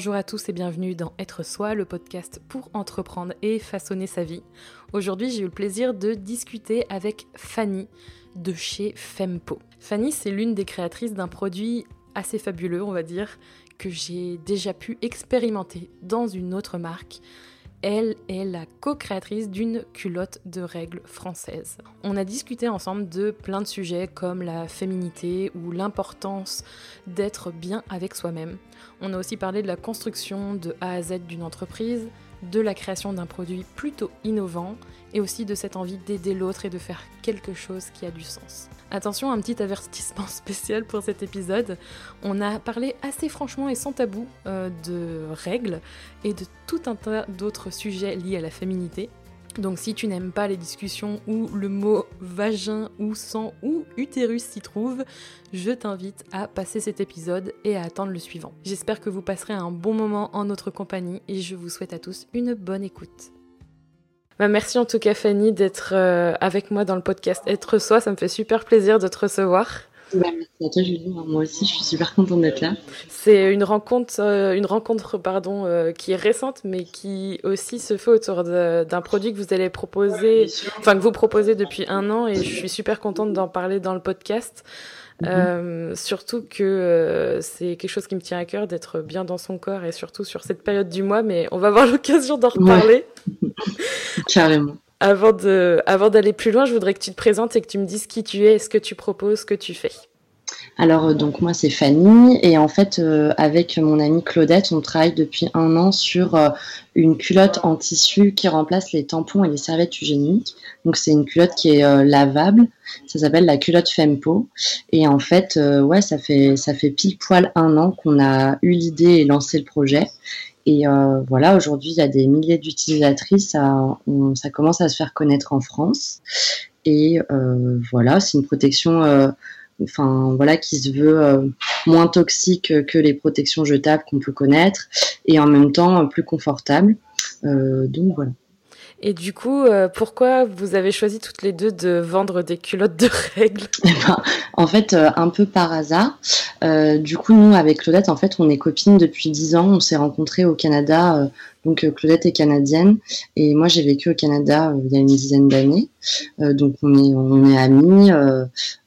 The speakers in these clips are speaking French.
Bonjour à tous et bienvenue dans Être Soi, le podcast pour entreprendre et façonner sa vie. Aujourd'hui, j'ai eu le plaisir de discuter avec Fanny de chez Fempo. Fanny, c'est l'une des créatrices d'un produit assez fabuleux, on va dire, que j'ai déjà pu expérimenter dans une autre marque elle est la co-créatrice d'une culotte de règles française. On a discuté ensemble de plein de sujets comme la féminité ou l'importance d'être bien avec soi-même. On a aussi parlé de la construction de A à Z d'une entreprise, de la création d'un produit plutôt innovant et aussi de cette envie d'aider l'autre et de faire quelque chose qui a du sens. Attention, un petit avertissement spécial pour cet épisode. On a parlé assez franchement et sans tabou euh, de règles et de tout un tas d'autres sujets liés à la féminité. Donc si tu n'aimes pas les discussions où le mot vagin ou sang ou utérus s'y trouve, je t'invite à passer cet épisode et à attendre le suivant. J'espère que vous passerez un bon moment en notre compagnie et je vous souhaite à tous une bonne écoute. Bah, merci en tout cas Fanny d'être euh, avec moi dans le podcast Être Soi, ça me fait super plaisir de te recevoir. Bah, merci à toi Julie, moi aussi je suis super contente d'être là. C'est une rencontre, euh, une rencontre pardon, euh, qui est récente mais qui aussi se fait autour d'un produit que vous allez proposer, enfin que vous proposez depuis un an et je suis super contente d'en parler dans le podcast. Mhm. Euh, surtout que euh, c'est quelque chose qui me tient à cœur d'être bien dans son corps et surtout sur cette période du mois, mais on va avoir l'occasion d'en reparler. Carrément. Avant d'aller plus loin, je voudrais que tu te présentes et que tu me dises qui tu es, ce que tu proposes, ce que tu fais. Alors euh, donc moi c'est Fanny et en fait euh, avec mon amie Claudette on travaille depuis un an sur euh, une culotte en tissu qui remplace les tampons et les serviettes hygiéniques. Donc c'est une culotte qui est lavable. Ça s'appelle la culotte Fempo et en fait ouais ça fait ça fait pile poil un an qu'on a eu l'idée et lancé le projet. Et voilà, aujourd'hui, il y a des milliers d'utilisatrices. Ça, ça commence à se faire connaître en France. Et voilà, c'est une protection enfin voilà, qui se veut euh, moins toxique que les protections jetables qu'on peut connaître et en même temps plus confortable. Euh, donc voilà. Et du coup, euh, pourquoi vous avez choisi toutes les deux de vendre des culottes de règles eh ben, En fait, un peu par hasard. du coup, nous, avec Claudette, en fait, on est copines depuis dix ans. On s'est rencontrés au Canada donc euh, Claudette est canadienne et moi j'ai vécu au Canada euh, il y a une dizaine d'années. Euh, donc on est on est amis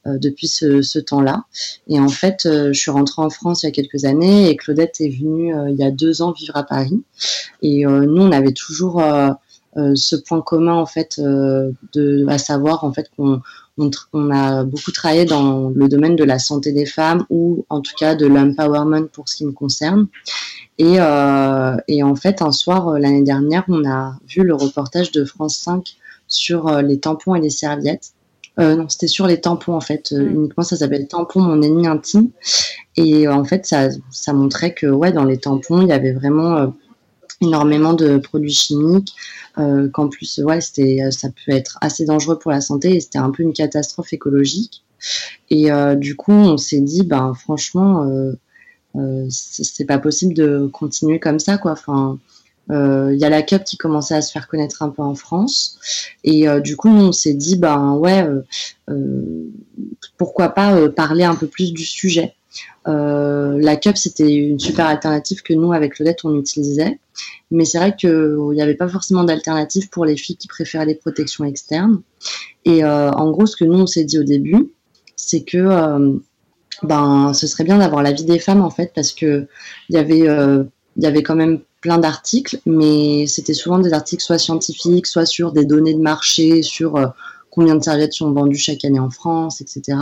depuis ce, ce temps-là. Et en fait, je suis rentrée en France il y a quelques années et Claudette est venue il y a deux ans vivre à Paris. Et nous on avait toujours ce point commun en fait de à savoir en fait qu'on on, a beaucoup travaillé dans le domaine de la santé des femmes ou en tout cas de l'empowerment pour ce qui me concerne. Et, euh, et en fait, un soir euh, l'année dernière, on a vu le reportage de France 5 sur euh, les tampons et les serviettes. Euh, non, c'était sur les tampons en fait. Mm. Uniquement, ça s'appelle tampon mon ennemi intime. Et en fait, ça, ça montrait que ouais, dans les tampons, il y avait vraiment énormément de produits chimiques. Euh, qu'en plus, ouais, c'était, ça peut être assez dangereux pour la santé et c'était un peu une catastrophe écologique. Et euh, du coup, on s'est dit, ben franchement, euh, euh, c'est pas possible de continuer comme ça, quoi. Enfin, il euh, y a la cup qui commençait à se faire connaître un peu en France, et euh, du coup, on s'est dit, ben ouais, pourquoi pas parler un peu plus du sujet. La cup, c'était une super alternative que nous, avec Claudette, on utilisait. Mais c'est vrai qu'il n'y avait pas forcément d'alternative pour les filles qui préféraient les protections externes. Et en gros, ce que nous, on s'est dit au début, c'est que ben, ce serait bien d'avoir l'avis des femmes en fait, parce que il y avait, euh, y avait quand même plein d'articles, mais c'était souvent des articles soit scientifiques, soit sur des données de marché, sur euh, combien de serviettes sont vendues chaque année en France, etc.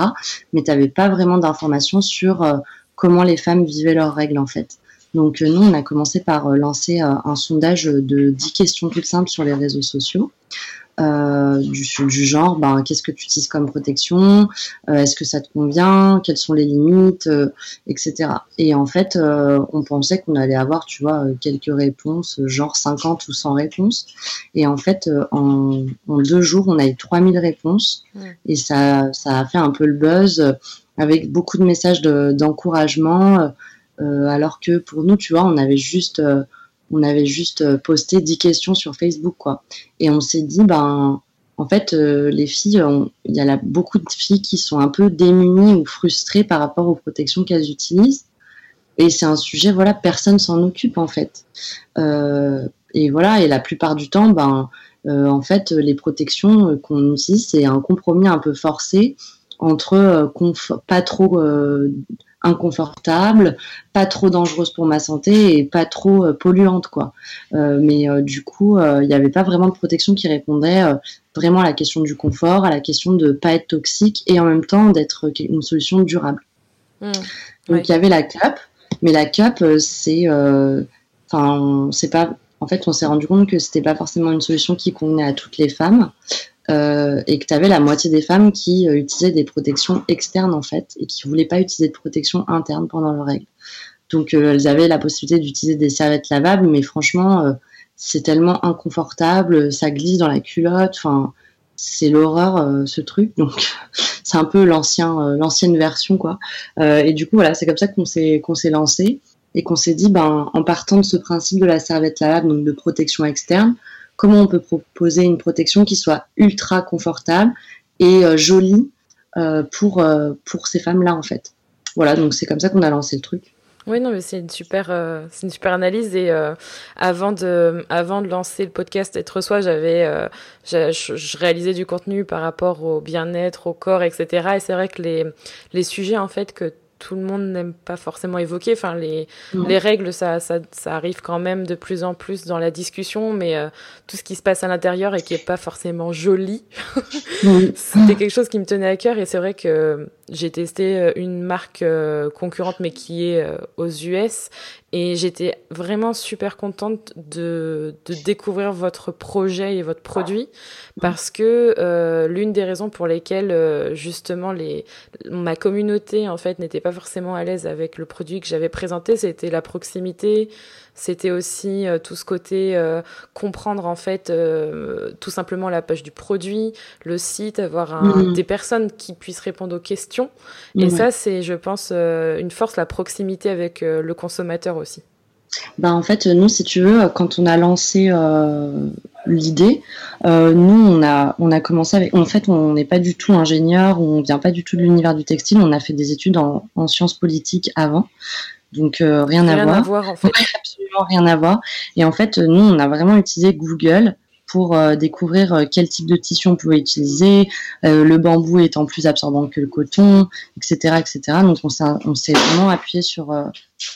Mais tu n'avais pas vraiment d'informations sur euh, comment les femmes vivaient leurs règles en fait. Donc nous, on a commencé par lancer un sondage de 10 questions toutes simples sur les réseaux sociaux. Euh, du, du, genre, ben, qu'est-ce que tu utilises comme protection, euh, est-ce que ça te convient, quelles sont les limites, euh, etc. Et en fait, on pensait qu'on allait avoir, tu vois, quelques réponses, genre 50 ou 100 réponses. Et en fait, en, deux jours, on a eu 3000 réponses. Et ça, ça a fait un peu le buzz avec beaucoup de messages d'encouragement. alors que pour nous, tu vois, on avait juste on avait juste euh, posté 10 questions sur Facebook, quoi. Et on s'est dit, ben, en fait, euh, les filles, il y a beaucoup de filles qui sont un peu démunies ou frustrées par rapport aux protections qu'elles utilisent. et c'est un sujet, voilà, personne s'en occupe en fait. et voilà, et la plupart du temps, ben, en fait, les protections qu'on utilise, c'est un compromis un peu forcé entre pas trop inconfortable, pas trop dangereuse pour ma santé et pas trop euh, polluante quoi. Euh, mais euh, du coup, il n'y avait pas vraiment de protection qui répondait vraiment à la question du confort, à la question de pas être toxique et en même temps d'être une solution durable. Mmh. Donc il y avait la cup, mais la cup c'est enfin c'est pas en fait on s'est rendu compte que c'était pas forcément une solution qui convenait à toutes les femmes. Euh, et que tu avais la moitié des femmes qui euh, utilisaient des protections externes en fait et qui voulaient pas utiliser de protection interne pendant leurs règles. Donc euh, elles avaient la possibilité d'utiliser des serviettes lavables, mais franchement c'est tellement inconfortable, ça glisse dans la culotte, enfin c'est l'horreur ce truc. Donc c'est un peu l'ancien l'ancienne version quoi. et du coup voilà c'est comme ça qu'on s'est qu'on lancé et qu'on s'est dit ben en partant de ce principe de la serviette lavable donc de protection externe comment on peut proposer une protection qui soit ultra confortable et euh, jolie euh, pour, euh, pour ces femmes-là, en fait. Voilà, donc c'est comme ça qu'on a lancé le truc. Oui, non, mais c'est une super, c'est une super analyse. Et avant de, avant de lancer le podcast Être soi, j'avais, je, je, réalisais du contenu par rapport au bien-être, au corps, etc. Et c'est vrai que les, les sujets en fait que tout le monde n'aime pas forcément évoquer. Enfin, les, les règles, ça, ça, ça, arrive quand même de plus en plus dans la discussion, mais euh, tout ce qui se passe à l'intérieur et qui est pas forcément joli, c'était quelque chose qui me tenait à cœur. Et c'est vrai que j'ai testé euh, une marque euh, concurrente, mais qui est aux US, et j'étais vraiment super contente de, de, découvrir votre projet et votre produit. Parce que euh, l'une des raisons pour lesquelles euh, justement les, ma communauté en fait n'était pas forcément à l'aise avec le produit que j'avais présenté, c'était la proximité, c'était aussi euh, tout ce côté euh, comprendre en fait euh, tout simplement la page du produit, le site, avoir mm. des personnes qui puissent répondre aux questions. Et ça, c'est, je pense, une force, la proximité avec le consommateur aussi. Bah en fait, nous, si tu veux, quand on a lancé l'idée, nous, on a, on a commencé avec. En fait, on n'est pas du tout ingénieur, on vient pas du tout de l'univers du textile. On a fait des études en, en sciences politiques avant. Donc euh, rien, à voir. À voir en fait. absolument rien à voir. Et en fait, nous, on a vraiment utilisé Google pour euh, découvrir euh, quel type de tissu on pouvait utiliser, le bambou étant plus absorbant que le coton, etc., etc. Donc on s'est vraiment appuyé sur. Tu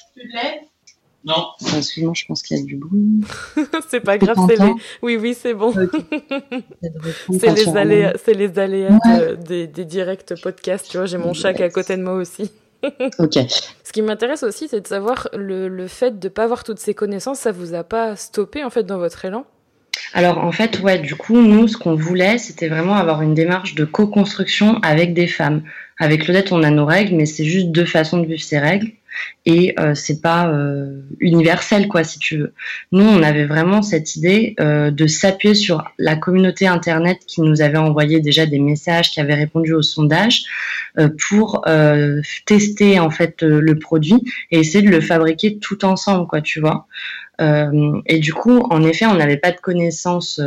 non. Excuse-moi, je pense qu'il y a du bruit. c'est pas grave, c'est les. Oui, oui, c'est bon. c'est les aléas, c'est les aléas des, des directs podcasts. Tu vois, j'ai mon chat qui est à côté de moi aussi. ok. Ce qui m'intéresse aussi, c'est de savoir le, le fait de ne pas avoir toutes ces connaissances, ça vous a pas stoppé en fait dans votre élan? Alors en fait, ouais, du coup, nous, ce qu'on voulait, c'était vraiment avoir une démarche de co-construction avec des femmes. Avec Claudette, on a nos règles, mais c'est juste deux façons de vivre ces règles et euh, c'est pas euh, universel quoi si tu veux. Nous on avait vraiment cette idée euh, de s'appuyer sur la communauté internet qui nous avait envoyé déjà des messages, qui avait répondu au sondage euh, pour tester en fait le produit et essayer de le fabriquer tout ensemble quoi tu vois. et du coup en effet on n'avait pas de connaissances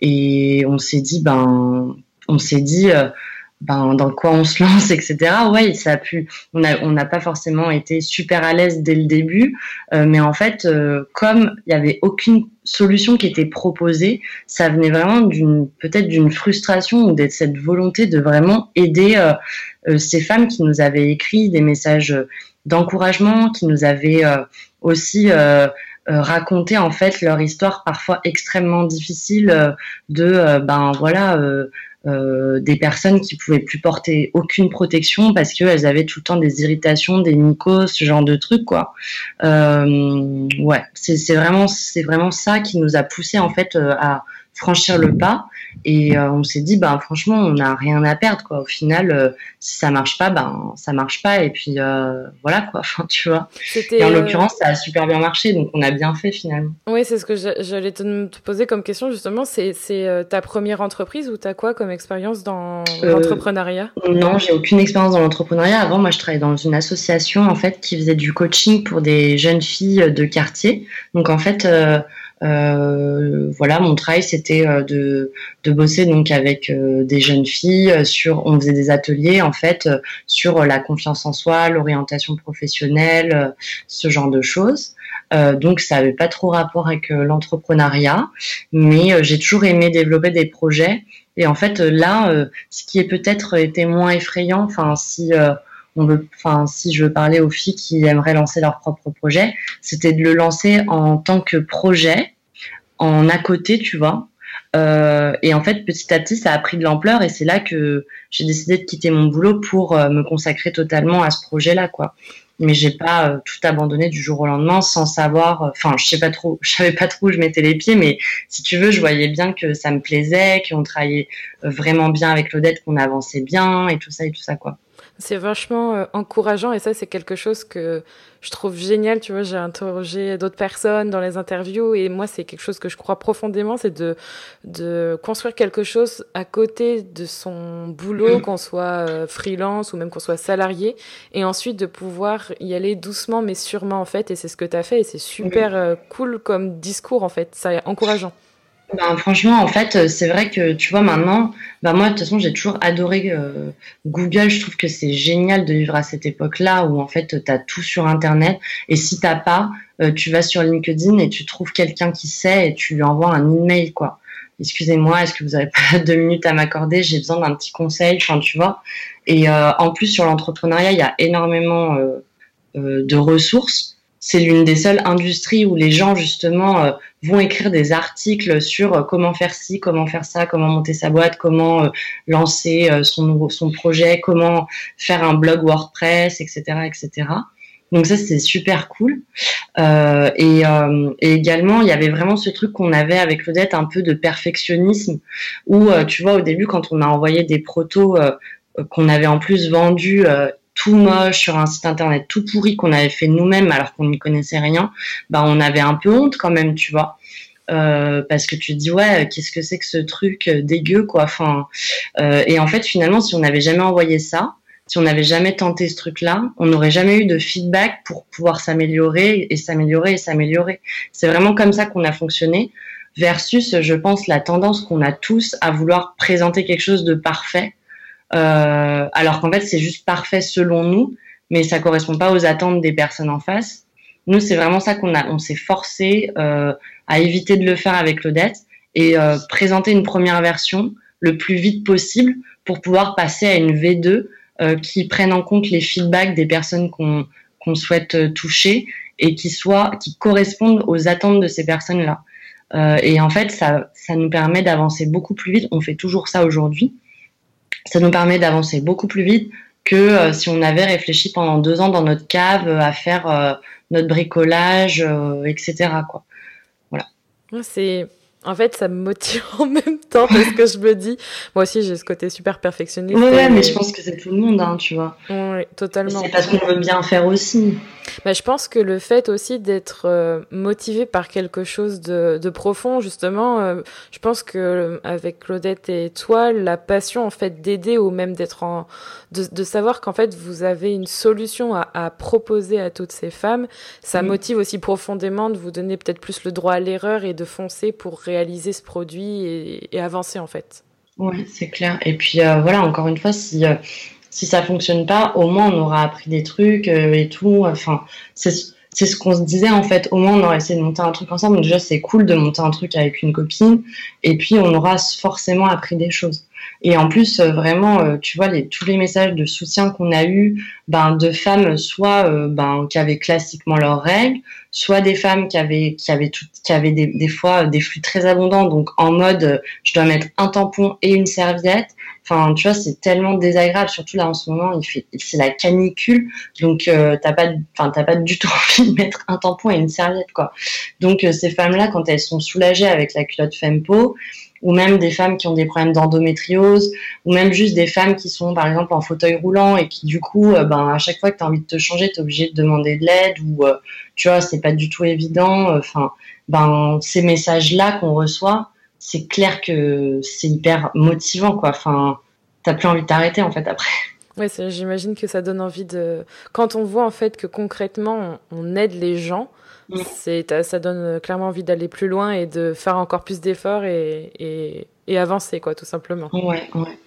et on s'est dit ben on s'est dit ben, dans quoi on se lance, etc. Ouais, ça a pu. On n'a on n'a pas forcément été super à l'aise dès le début, euh, mais en fait, euh, comme il y avait aucune solution qui était proposée, ça venait vraiment d'une peut-être d'une frustration ou d'être cette volonté de vraiment aider euh, ces femmes qui nous avaient écrit des messages d'encouragement, qui nous avaient aussi raconté en fait leur histoire parfois extrêmement difficile de ben voilà euh, des personnes qui pouvaient plus porter aucune protection parce qu'elles avaient tout le temps des irritations, des mycoses, ce genre de trucs quoi. Euh, ouais, c'est vraiment c'est vraiment ça qui nous a poussé en fait euh, à franchir le pas. Et euh, on s'est dit bah franchement on n'a rien à perdre quoi. Au final euh, si ça marche pas ben ça marche pas. Et puis euh, voilà quoi. Enfin tu vois. Et en l'occurrence ça a super bien marché. Donc on a bien fait finalement. Oui c'est ce que j'allais te, poser comme question justement. C'est ta première entreprise ou t'as quoi comme expérience dans l'entrepreneuriat? non j'ai aucune expérience dans l'entrepreneuriat. Avant moi je travaillais dans une association en fait qui faisait du coaching pour des jeunes filles de quartier. Donc en fait Euh, voilà, mon travail c'était euh, de, de bosser donc avec euh, des jeunes filles sur, on faisait des ateliers en fait sur la confiance en soi, l'orientation professionnelle, ce genre de choses. donc ça avait pas trop rapport avec l'entrepreneuriat, mais j'ai toujours aimé développer des projets. Et en fait là, ce qui est peut-être été moins effrayant, enfin si on enfin, si je veux parler aux filles qui aimeraient lancer leur propre projet, c'était de le lancer en tant que projet, en à côté, tu vois. Euh, et en fait, petit à petit, ça a pris de l'ampleur et c'est là que j'ai décidé de quitter mon boulot pour euh, me consacrer totalement à ce projet-là, quoi. Mais j'ai pas euh, tout abandonné du jour au lendemain sans savoir. Enfin, je sais pas trop, je savais pas trop où je mettais les pieds, mais si tu veux, je voyais bien que ça me plaisait, qu'on travaillait vraiment bien avec l'Odette, qu'on avançait bien et tout ça et tout ça, quoi. C'est vachement euh, encourageant et ça, c'est quelque chose que je trouve génial. Tu vois, j'ai interrogé d'autres personnes dans les interviews et moi, c'est quelque chose que je crois profondément, c'est de, de construire quelque chose à côté de son boulot, mm. qu'on soit euh, freelance ou même qu'on soit salarié et ensuite de pouvoir y aller doucement mais sûrement en fait. Et c'est ce que tu as fait et c'est super euh, cool comme discours en fait. Ça est encourageant. Ben, franchement, en fait, euh, c'est vrai que tu vois maintenant, ben moi de toute façon, j'ai toujours adoré euh, Google. Je trouve que c'est génial de vivre à cette époque-là où en fait, tu as tout sur Internet. Et si t'as pas, euh, tu vas sur LinkedIn et tu trouves quelqu'un qui sait et tu lui envoies un email, quoi. Excusez-moi, est-ce que vous avez pas deux minutes à m'accorder? J'ai besoin d'un petit conseil, enfin, tu vois. Et en plus, sur l'entrepreneuriat, il y a énormément de ressources c'est l'une des seules industries où les gens justement euh, vont écrire des articles sur euh, comment faire ci, comment faire ça, comment monter sa boîte, comment euh, lancer son projet, comment faire un blog WordPress, etc., etc. Donc ça c'est super cool. Et, également il y avait vraiment ce truc qu'on avait avec Claudette un peu de perfectionnisme où tu vois au début quand on a envoyé des protos qu'on avait en plus vendus tout moche sur un site internet tout pourri qu'on avait fait nous-mêmes alors qu'on n'y connaissait rien, bah on avait un peu honte quand même, tu vois. Euh, parce que tu te dis ouais qu'est-ce que c'est que ce truc euh, dégueu quoi enfin euh, et en fait finalement si on n'avait jamais envoyé ça si on n'avait jamais tenté ce truc là on n'aurait jamais eu de feedback pour pouvoir s'améliorer et s'améliorer et s'améliorer c'est vraiment comme ça qu'on a fonctionné versus je pense la tendance qu'on a tous à vouloir présenter quelque chose de parfait euh, alors qu'en fait c'est juste parfait selon nous, mais ça correspond pas aux attentes des personnes en face. Nous, c'est vraiment ça qu'on a, on s'est forcé euh, à éviter de le faire avec l'Odette et euh, présenter une première version le plus vite possible pour pouvoir passer à une V2 euh, qui prenne en compte les feedbacks des personnes qu'on qu'on souhaite euh, toucher et qui soit qui correspondent aux attentes de ces personnes-là. Euh, et en fait, ça, ça nous permet d'avancer beaucoup plus vite. On fait toujours ça aujourd'hui ça nous permet d'avancer beaucoup plus vite que euh, si on avait réfléchi pendant deux ans dans notre cave euh, à faire euh, notre bricolage, etc. Voilà. C'est en fait, ça me motive en même temps parce que je me dis, moi aussi j'ai ce côté super perfectionniste. Ouais, mais je pense que c'est tout le monde, hein, tu vois. Oui, totalement. C'est parce qu'on veut bien faire aussi. Mais je pense que le fait aussi d'être euh, motivé par quelque chose de, de profond, justement, euh, je pense que euh, avec Claudette et toi, la passion en fait d'aider ou même d'être en, de, de savoir qu'en fait vous avez une solution à, à, proposer à toutes ces femmes, ça motive aussi profondément de vous donner peut-être plus le droit à l'erreur et de foncer pour réaliser ce produit et, et avancer en fait. Oui, c'est clair. Et puis voilà, encore une fois, si si ça fonctionne pas, au moins on aura appris des trucs euh, et tout. Enfin, c'est c'est ce qu'on se disait en fait. Au moins on aura essayé de monter un truc ensemble. Déjà c'est cool de monter un truc avec une copine. Et puis on aura forcément appris des choses. Et en plus, euh, vraiment, euh, tu vois, tous les messages de soutien qu'on a eu, ben, de femmes soit ben, qui avaient classiquement leurs règles, soit des femmes qui avaient qui avaient tout, qui avaient des, des fois des flux très abondants, donc en mode je dois mettre un tampon et une serviette, Enfin, tu vois, c'est tellement désagréable. Surtout là en ce moment, il fait, c'est la canicule, donc euh, t'as pas, enfin t'as pas du tout envie de mettre un tampon et une serviette, quoi. Donc euh, ces femmes-là, quand elles sont soulagées avec la culotte Fempo, ou même des femmes qui ont des problèmes d'endométriose, ou même juste des femmes qui sont par exemple en fauteuil roulant et qui du coup, euh, ben à chaque fois que tu as envie de te changer, tu es obligé de demander de l'aide ou euh, tu vois, c'est pas du tout évident. Enfin, ben ces messages-là qu'on reçoit, c'est clair que c'est hyper motivant, quoi. Enfin, t'as plus envie de t'arrêter, en fait, après. Ouais, j'imagine que ça donne envie de. Quand on voit, en fait, que concrètement, on aide les gens. C'est, ça donne clairement envie d'aller plus loin et de faire encore plus d'efforts et, et, et avancer, quoi, tout simplement. Ouais, ouais.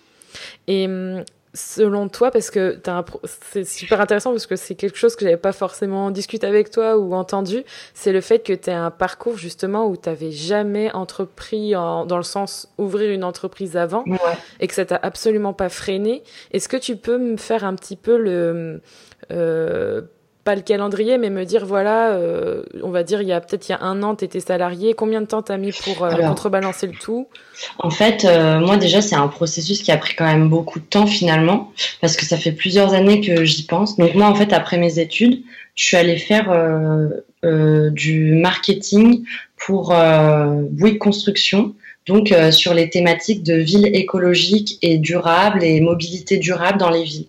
Et hum, selon toi, parce que c'est super intéressant parce que c'est quelque chose que j'avais pas forcément discuté avec toi ou entendu, c'est le fait que tu as un parcours justement où tu n'avais jamais entrepris dans le sens ouvrir une entreprise avant et que ça t'a absolument pas freiné. Est-ce que tu peux me faire un petit peu le euh, pas le calendrier, mais me dire voilà, euh, on va dire il y a peut-être il y a un an, tu étais salarié. Combien de temps t'as mis pour euh, contrebalancer le tout? En fait, euh, moi déjà c'est un processus qui a pris quand même beaucoup de temps finalement, parce que ça fait plusieurs années que j'y pense. Donc moi en fait après mes études, je suis allée faire du marketing pour Bouygues Construction. Donc sur les thématiques de ville écologique et durable et mobilité durable dans les villes.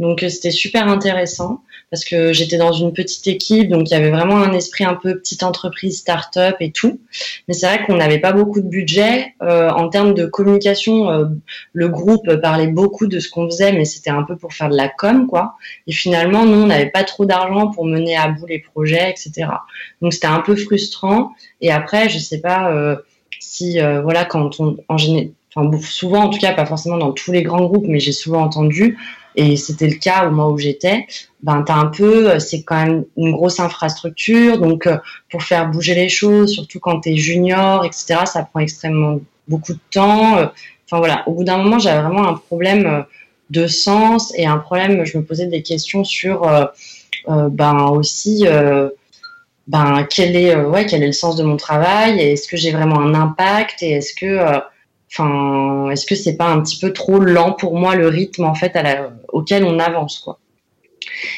Donc c'était super intéressant parce que j'étais dans une petite équipe, donc il y avait vraiment un esprit un peu petite entreprise, start-up et tout. Mais c'est vrai qu'on n'avait pas beaucoup de budget. Euh, en termes de communication, euh, le groupe parlait beaucoup de ce qu'on faisait, mais c'était un peu pour faire de la com, quoi. Et finalement, nous, on n'avait pas trop d'argent pour mener à bout les projets, etc. Donc c'était un peu frustrant. Et après, je sais pas euh, si, voilà, quand on, en enfin souvent en tout cas, pas forcément dans tous les grands groupes, mais j'ai souvent entendu et c'était le cas au moment où j'étais, ben t'as un peu, euh, c'est quand même une grosse infrastructure, donc euh, pour faire bouger les choses, surtout quand t'es junior, etc., ça prend extrêmement beaucoup de temps. Euh, enfin voilà, au bout d'un moment, j'avais vraiment un problème de sens et un problème, je me posais des questions sur, ben aussi, ben quel est, ouais, quel est le sens de mon travail, est-ce que j'ai vraiment un impact, et est-ce que Enfin, est-ce que c'est pas un petit peu trop lent pour moi le rythme en fait à la, auquel on avance quoi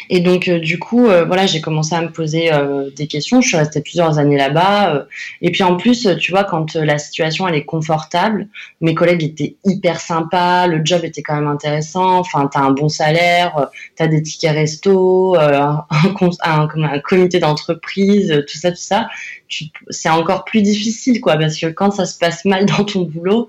et donc, euh, du coup, euh, voilà, j'ai commencé à me poser euh, des questions. Je suis restée plusieurs années là-bas. et puis, en plus, tu vois, quand la situation, elle est confortable, mes collègues étaient hyper sympas, le job était quand même intéressant. Enfin, tu as un bon salaire, tu as des tickets resto, un, un, un, comité d'entreprise, tout ça, tout ça. C'est encore plus difficile, quoi, parce que quand ça se passe mal dans ton boulot,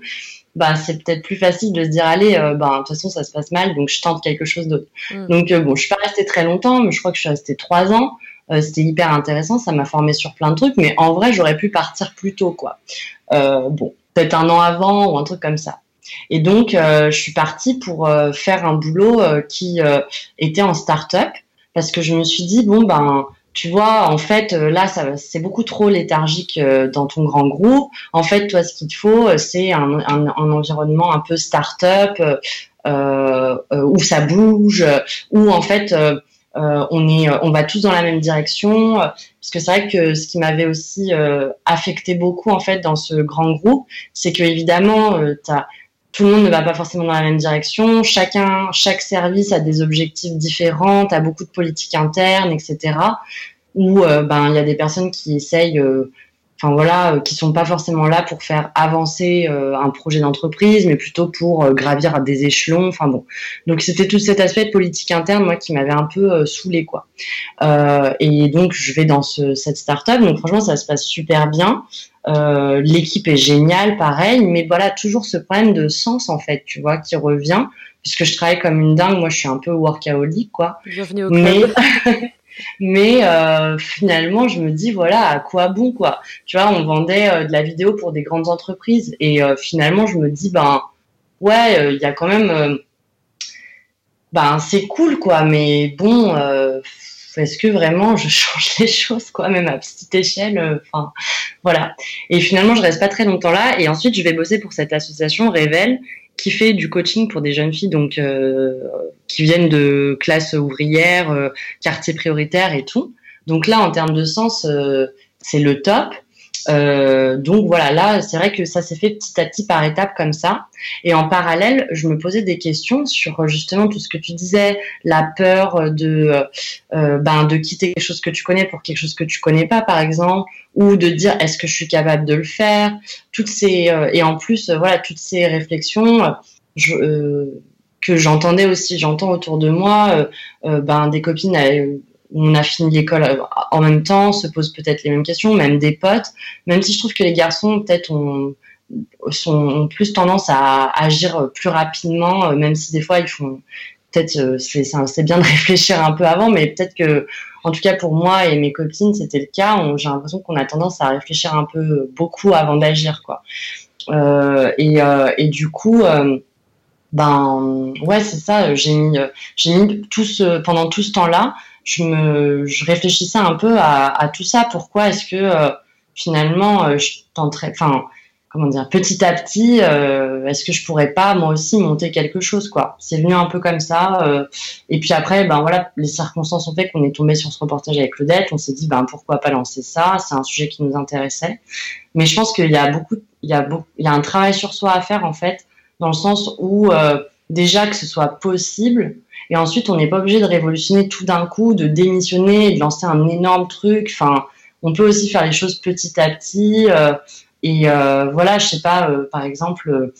bah, c'est peut-être plus facile de se dire allez, euh, bah, de toute façon ça se passe mal, donc je tente quelque chose d'autre. Mm. Donc euh, bon, je suis pas restée très longtemps, mais je crois que je suis restée trois ans. Euh, c'était hyper intéressant, ça m'a formé sur plein de trucs, mais en vrai j'aurais pu partir plus tôt quoi. bon, peut-être un an avant ou un truc comme ça. Et donc je suis partie pour faire un boulot qui était en start-up parce que je me suis dit bon ben tu vois, en fait, euh, là, c'est beaucoup trop léthargique euh, dans ton grand groupe. En fait, toi, ce qu'il te faut, euh, c'est un, environnement un peu start-up où ça bouge, où en fait, on est, on va tous dans la même direction. Parce que c'est vrai que ce qui m'avait aussi affecté beaucoup en fait dans ce grand groupe, c'est que évidemment, t'as tout le monde ne va pas forcément dans la même direction. Chacun, chaque service a des objectifs différents, a beaucoup de politiques internes, etc. Où euh, ben il y a des personnes qui essayent, euh, enfin voilà, euh, qui sont pas forcément là pour faire avancer un projet d'entreprise, mais plutôt pour gravir à des échelons. Enfin bon, donc c'était tout cet aspect de politique interne moi qui m'avait un peu saoulé quoi. et donc je vais dans ce, cette start-up, donc franchement ça se passe super bien. Euh, l'équipe est géniale, pareil, mais voilà, toujours ce problème de sens, en fait, tu vois, qui revient, puisque je travaille comme une dingue, moi je suis un peu workaholic, quoi. Bienvenue au club. Mais, mais euh, finalement, je me dis, voilà, à quoi bon, quoi. Tu vois, on vendait euh, de la vidéo pour des grandes entreprises, et finalement, je me dis, ben, ouais, il y a quand même... ben, c'est cool, quoi, mais bon est-ce que vraiment je change les choses, quoi, même à petite échelle euh, Enfin, voilà. Et finalement, je reste pas très longtemps là. Et ensuite, je vais bosser pour cette association Révèle qui fait du coaching pour des jeunes filles donc euh, qui viennent de classes ouvrières, euh, quartiers prioritaires et tout. Donc là, en termes de sens, c'est le top. Euh, donc voilà, là, c'est vrai que ça s'est fait petit à petit par étapes comme ça. Et en parallèle, je me posais des questions sur justement tout ce que tu disais, la peur de euh, ben de quitter quelque chose que tu connais pour quelque chose que tu connais pas, par exemple, ou de dire est-ce que je suis capable de le faire? Toutes ces euh, et en plus, voilà, toutes ces réflexions. Je, que j'entendais aussi, j'entends autour de moi, ben des copines on a fini l'école euh, en même temps, se posent peut-être les mêmes questions, même des potes. Même si je trouve que les garçons, peut-être, ont, plus tendance à agir plus rapidement, euh, même si des fois ils font, peut-être c'est bien de réfléchir un peu avant, mais peut-être que, en tout cas pour moi et mes copines, c'était le cas. J'ai l'impression qu'on a tendance à réfléchir un peu beaucoup avant d'agir, quoi. et, et du coup, ben ouais, c'est ça. J'ai mis, j'ai mis tout ce, pendant tout ce temps-là, je me, je réfléchissais un peu à, tout ça. Pourquoi est-ce que finalement, je tenterais, enfin comment dire, petit à petit, euh, est-ce que je pourrais pas moi aussi monter quelque chose C'est venu un peu comme ça. Euh, et puis après, ben les circonstances ont fait qu'on est tombé sur ce reportage avec Claudette. On s'est dit ben pourquoi pas lancer ça? C'est un sujet qui nous intéressait. Mais je pense qu'il y a un travail sur soi à faire en fait, dans le sens où euh, déjà que ce soit possible. Et ensuite, on n'est pas obligé de révolutionner tout d'un coup, de démissionner, de lancer un énorme truc. Enfin, on peut aussi faire les choses petit à petit. Euh, et euh, voilà, je sais pas, euh, par exemple,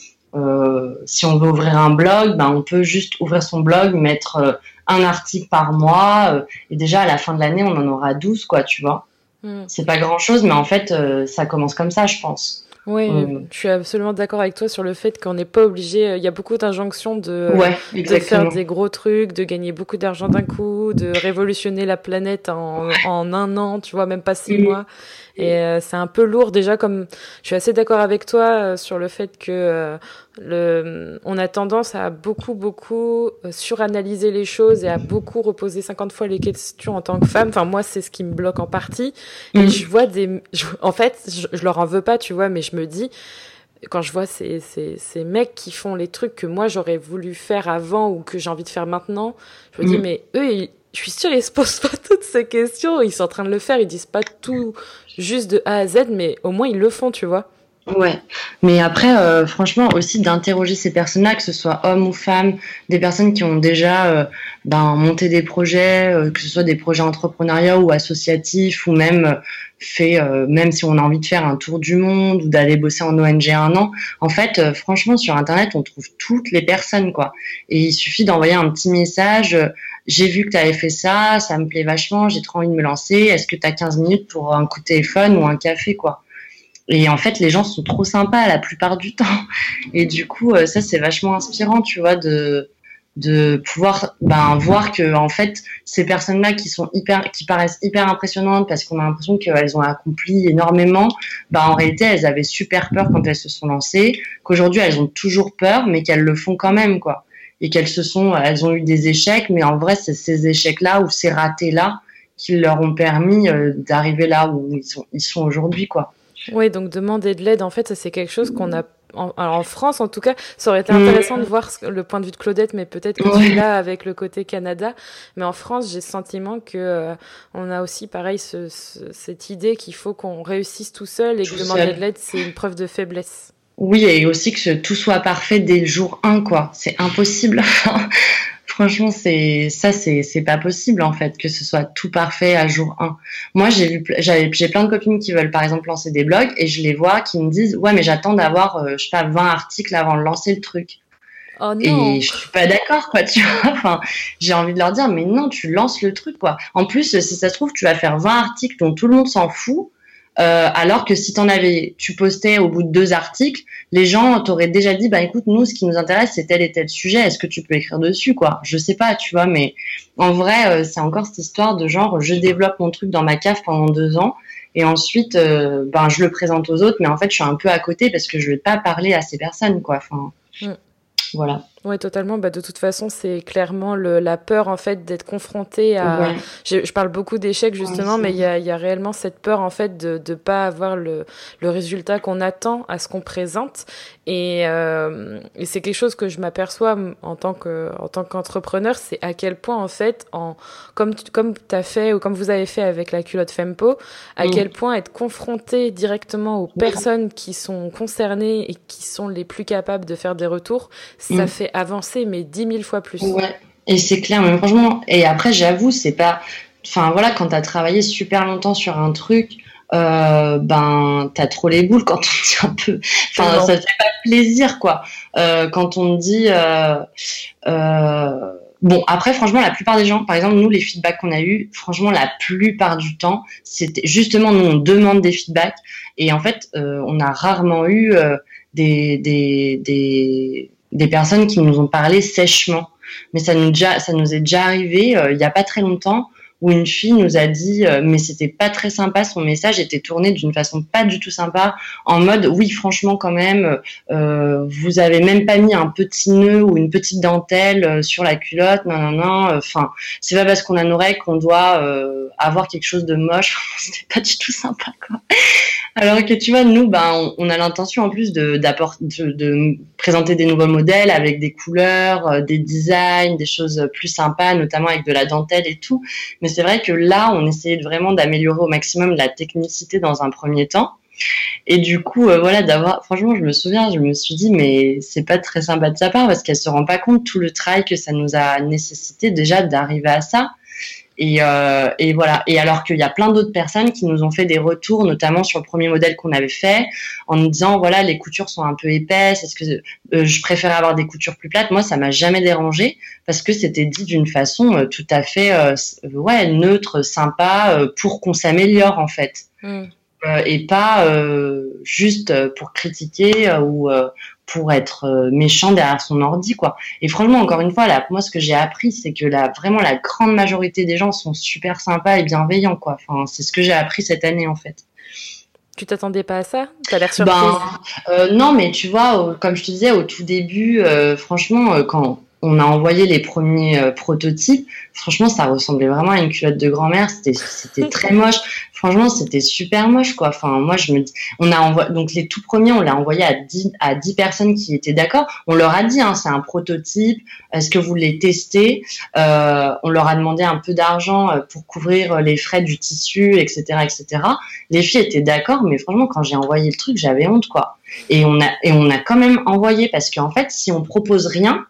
si on veut ouvrir un blog, ben on peut juste ouvrir son blog, mettre un article par mois, et déjà à la fin de l'année, on en aura 12, quoi, tu vois. Hmm. C'est pas grand chose, mais en fait, ça commence comme ça, je pense. Oui, je suis absolument d'accord avec toi sur le fait qu'on n'est pas obligé. Il y a beaucoup d'injonctions de, de, faire des gros trucs, de gagner beaucoup d'argent d'un coup, de révolutionner la planète en, en, un an, tu vois, même pas six mois. Et euh, c'est un peu lourd déjà comme je suis assez d'accord avec toi euh, sur le fait que euh, le on a tendance à beaucoup beaucoup suranalyser les choses et à beaucoup reposer 50 fois les questions en tant que femme. Enfin moi c'est ce qui me bloque en partie et mm. je vois des en fait je, je leur en veux pas tu vois mais je me dis quand je vois ces, ces, ces, mecs qui font les trucs que moi j'aurais voulu faire avant ou que j'ai envie de faire maintenant, je me dis, mm. mais eux, ils, je suis sûre, ils se posent pas toutes ces questions. Ils sont en train de le faire. Ils disent pas tout juste de A à Z, mais au moins ils le font, tu vois. Ouais, mais après, euh, franchement, aussi d'interroger ces personnes-là, que ce soit hommes ou femmes, des personnes qui ont déjà euh, ben, monté des projets, euh, que ce soit des projets entrepreneuriaux ou associatifs, ou même fait, même si on a envie de faire un tour du monde ou d'aller bosser en ONG un an. En fait, franchement, sur Internet, on trouve toutes les personnes, quoi. Et il suffit d'envoyer un petit message j'ai vu que tu avais fait ça, ça me plaît vachement, j'ai trop envie de me lancer. Est-ce que tu as 15 minutes pour un coup de téléphone ou un café, quoi? Et en fait, les gens sont trop sympas la plupart du temps. Et du coup, euh, ça, c'est vachement inspirant, tu vois, de, pouvoir ben, voir que en fait ces personnes-là qui sont hyper qui paraissent hyper impressionnantes parce qu'on a l'impression qu'elles ont accompli énormément ben, en réalité elles avaient super peur quand elles se sont lancées qu'aujourd'hui elles ont toujours peur mais qu'elles le font quand même quoi et qu'elles se sont, elles ont eu des échecs, mais en vrai, c'est ces échecs-là ou ces ratés-là qui leur ont permis euh, d'arriver là où ils sont aujourd'hui, quoi. Oui, donc demander de l'aide, en fait, c'est quelque chose qu'on a en, en, France, en tout cas, ça aurait été intéressant de voir le point de vue de Claudette, mais peut-être que tu l'as avec le côté Canada. Mais en France, j'ai le sentiment que euh, on a aussi, pareil, ce, cette idée qu'il faut qu'on réussisse tout seul et que demander de l'aide, c'est une preuve de faiblesse. Oui, et aussi que tout soit parfait dès le jour 1, quoi. C'est impossible. Franchement, c'est ça, c'est c'est pas possible en fait que ce soit tout parfait à jour 1. Moi, j'ai j'ai plein de copines qui veulent par exemple lancer des blogs et je les vois qui me disent ouais, mais j'attends d'avoir, euh, je sais pas, 20 articles avant de lancer le truc. Oh non. Et je suis pas d'accord, quoi, tu vois. Enfin, j'ai envie de leur dire, mais non, tu lances le truc, quoi. En plus, si ça se trouve, tu vas faire 20 articles dont tout le monde s'en fout. Euh, alors que si t'en avais, tu postais au bout de deux articles, les gens t'auraient déjà dit, bah écoute, nous, ce qui nous intéresse, c'est tel et tel sujet. Est-ce que tu peux écrire dessus, quoi? Je sais pas, tu vois, mais en vrai, euh, c'est encore cette histoire de genre, je développe mon truc dans ma cave pendant deux ans et ensuite, euh, ben je le présente aux autres, mais en fait, je suis un peu à côté parce que je vais pas parler à ces personnes, quoi. Enfin, mm. voilà. Oui, totalement. Bah, de toute façon, c'est clairement le, la peur en fait d'être confronté à. Je, parle beaucoup d'échecs justement, mais il y a, y a, réellement cette peur en fait de ne pas avoir le, le résultat qu'on attend à ce qu'on présente. Et, euh, et c'est quelque chose que je m'aperçois en tant que en tant qu'entrepreneur, c'est à quel point en fait, en comme tu, comme as fait ou comme vous avez fait avec la culotte Fempo, à mm. quel point être confronté directement aux personnes qui sont concernées et qui sont les plus capables de faire des retours, ça mm. fait avancer, mais dix mille fois plus. Ouais, et c'est clair, mais franchement, et après, j'avoue, c'est pas. Enfin, voilà, quand tu as travaillé super longtemps sur un truc, euh, ben, t'as trop les boules quand on dit un peu. Enfin, ça fait pas plaisir, quoi. Euh, quand on dit. Euh, bon, après, franchement, la plupart des gens, par exemple, nous, les feedbacks qu'on a eu, franchement, la plupart du temps, c'était justement, nous, on demande des feedbacks. Et en fait, on a rarement eu des, des, des des personnes qui nous ont parlé sèchement. mais ça nous, ça nous est déjà arrivé il n'y a pas très longtemps où une fille nous a dit euh, mais c'était pas très sympa son message était tourné d'une façon pas du tout sympa en mode oui franchement quand même euh, vous avez même pas mis un petit nœud ou une petite dentelle euh, sur la culotte non non non enfin c'est pas parce qu'on a nos règles qu'on doit euh, avoir quelque chose de moche c'était pas du tout sympa quoi alors que tu vois, nous, ben, on, a l'intention en plus de, de, de, présenter des nouveaux modèles avec des couleurs, euh, des designs, des choses plus sympas, notamment avec de la dentelle et tout. Mais c'est vrai que là, on essayait vraiment d'améliorer au maximum la technicité dans un premier temps. Et du coup, euh, voilà, d'avoir, franchement, je me souviens, je me suis dit, mais c'est pas très sympa de sa part parce qu'elle se rend pas compte tout le travail que ça nous a nécessité déjà d'arriver à ça. Et, euh, et, voilà. Et alors qu'il y a plein d'autres personnes qui nous ont fait des retours, notamment sur le premier modèle qu'on avait fait, en nous disant voilà les coutures sont un peu épaisses. Est-ce que euh, je préfère avoir des coutures plus plates? Moi, ça m'a jamais dérangé parce que c'était dit d'une façon euh, tout à fait ouais neutre, sympa, pour qu'on s'améliore en fait. Mm. et pas juste pour critiquer ou pour être euh, méchant derrière son ordi quoi. Et franchement encore une fois là moi ce que j'ai appris c'est que la vraiment la grande majorité des gens sont super sympas et bienveillants quoi. Enfin c'est ce que j'ai appris cette année en fait. Tu t'attendais pas à ça? T'as l'air surprise? Ben, euh, non mais tu vois comme je te disais au tout début euh, franchement quand on a envoyé les premiers euh, prototypes. Franchement, ça ressemblait vraiment à une culotte de grand-mère. C'était, très moche. Franchement, c'était super moche, quoi. Enfin, moi, je me dis, on a envoyé, donc les tout premiers, on l'a envoyé à 10, à 10 personnes qui étaient d'accord. On leur a dit, hein, c'est un prototype. Est-ce que vous voulez tester? Euh, on leur a demandé un peu d'argent euh, pour couvrir les frais du tissu, etc., etc. Les filles étaient d'accord, mais franchement, quand j'ai envoyé le truc, j'avais honte, quoi. Et on a, et on a quand même envoyé parce qu'en fait, si on propose rien,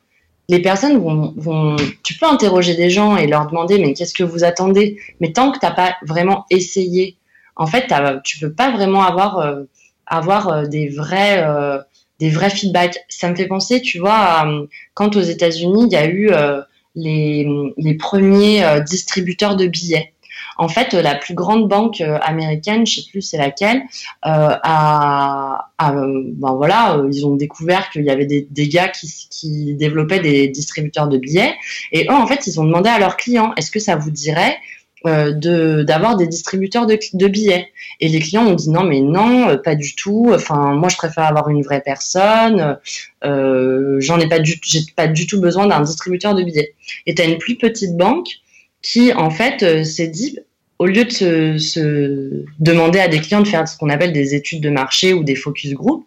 les personnes vont, tu peux interroger des gens et leur demander mais qu'est-ce que vous attendez? Mais tant que t'as pas vraiment essayé en fait tu peux pas vraiment avoir euh, avoir euh, des vrais euh, des vrais feedbacks. Ça me fait penser tu vois quand aux États-Unis il y a eu les premiers distributeurs de billets en fait, la plus grande banque euh, américaine, je sais plus c'est laquelle, euh, a, ben voilà, euh, ils ont découvert qu'il y avait des, gars qui, qui, développaient des distributeurs de billets, et eux, en fait, ils ont demandé à leurs clients, est-ce que ça vous dirait euh, d'avoir des distributeurs de, billets? Et les clients ont dit non, mais non, pas du tout. Enfin, moi, je préfère avoir une vraie personne. Euh, J'en pas du, j'ai pas du tout besoin d'un distributeur de billets. Et tu as une plus petite banque qui, en fait, s'est dit au lieu de se, demander à des clients de faire ce qu'on appelle des études de marché ou des focus group,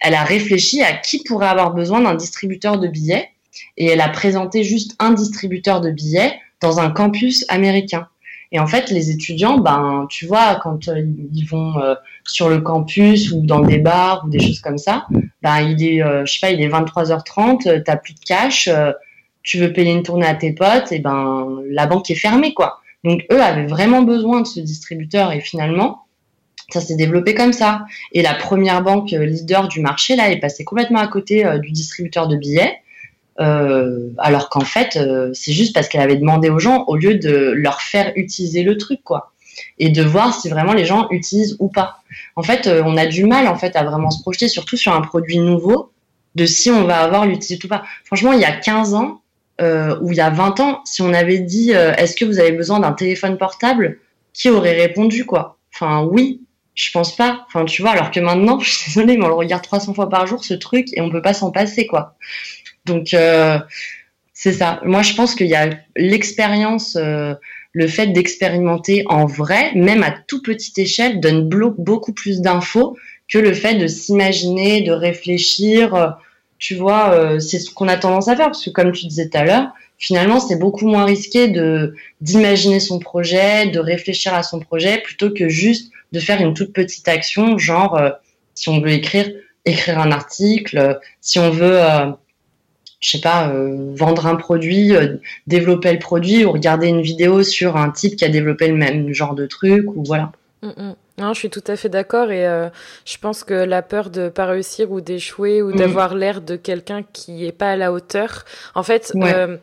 elle a réfléchi à qui pourrait avoir besoin d'un distributeur de billets et elle a présenté juste un distributeur de billets dans un campus américain. Et en fait, les étudiants, ben, tu vois, quand euh, ils vont euh, sur le campus ou dans des bars ou des choses comme ça, ben, il est, euh, je sais pas, il est 23h30, t'as plus de cash, tu veux payer une tournée à tes potes, et ben, la banque est fermée, quoi. Donc eux avaient vraiment besoin de ce distributeur et finalement, ça s'est développé comme ça. Et la première banque euh, leader du marché, là, est passée complètement à côté euh, du distributeur de billets. Euh, alors qu'en fait, c'est juste parce qu'elle avait demandé aux gens au lieu de leur faire utiliser le truc, quoi, et de voir si vraiment les gens utilisent ou pas. En fait, on a du mal en fait à vraiment se projeter, surtout sur un produit nouveau, de si on va avoir l'utilité ou pas. Franchement, il y a 15 ans, euh, où il y a 20 ans, si on avait dit euh, est-ce que vous avez besoin d'un téléphone portable, qui aurait répondu quoi? Enfin oui, je pense pas. Enfin tu vois, alors que maintenant, je suis désolée, mais on le regarde 300 fois par jour ce truc et on peut pas s'en passer quoi. Donc euh, c'est ça. Moi je pense qu'il y a l'expérience, le fait d'expérimenter en vrai, même à tout petite échelle, donne beaucoup plus d'infos que le fait de s'imaginer, de réfléchir tu vois, euh, c'est ce qu'on a tendance à faire parce que comme tu disais tout à l'heure, finalement, c'est beaucoup moins risqué d'imaginer son projet, de réfléchir à son projet plutôt que juste de faire une toute petite action, genre euh, si on veut écrire écrire un article, si on veut euh, je sais pas, vendre un produit, développer le produit ou regarder une vidéo sur un type qui a développé le même genre de truc ou voilà. Mm, mm. Non, je suis tout à fait d'accord et euh, je pense que la peur de pas réussir ou d'échouer ou mm. d'avoir l'air de quelqu'un qui est pas à la hauteur, en fait, euh,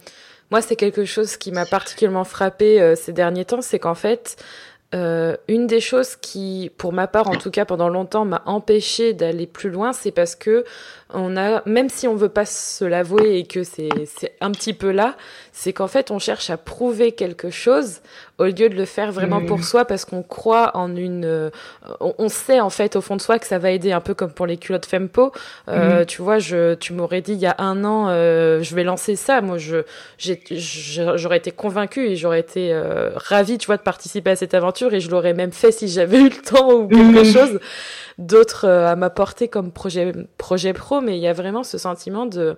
moi c'est quelque chose qui m'a particulièrement frappé euh, ces derniers temps, c'est qu'en fait, euh, une des choses qui, pour ma part en tout cas pendant longtemps, m'a empêché d'aller plus loin, c'est parce que on a, même si on veut pas se l'avouer et que c'est un petit peu là, c'est qu'en fait on cherche à prouver quelque chose au lieu de le faire vraiment pour soi parce qu'on croit en une, euh, on, sait en fait au fond de soi que ça va aider un peu comme pour les culottes Fempo. Euh, Tu vois, je, tu m'aurais dit il y a un an, euh, je vais lancer ça. Moi, je, j'aurais été convaincue et j'aurais été euh, ravie, tu vois, de participer à cette aventure et je l'aurais même fait si j'avais eu le temps ou quelque chose d'autre euh, à m'apporter comme projet, projet pro. Mais il y a vraiment ce sentiment de,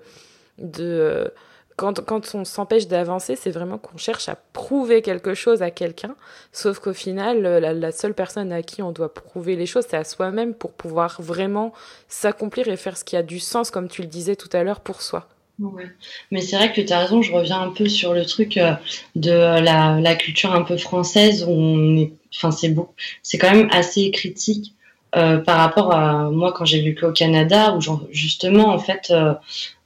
quand, on s'empêche d'avancer, c'est vraiment qu'on cherche à prouver quelque chose à quelqu'un, sauf qu'au final, la, la, seule personne à qui on doit prouver les choses, c'est à soi-même pour pouvoir vraiment s'accomplir et faire ce qui a du sens, comme tu le disais tout à l'heure, pour soi. Ouais. Mais c'est vrai que tu as raison, je reviens un peu sur le truc euh, de la, la culture un peu française on est, enfin c'est c'est quand même assez critique euh, par rapport à moi quand j'ai vécu au Canada où justement en fait euh,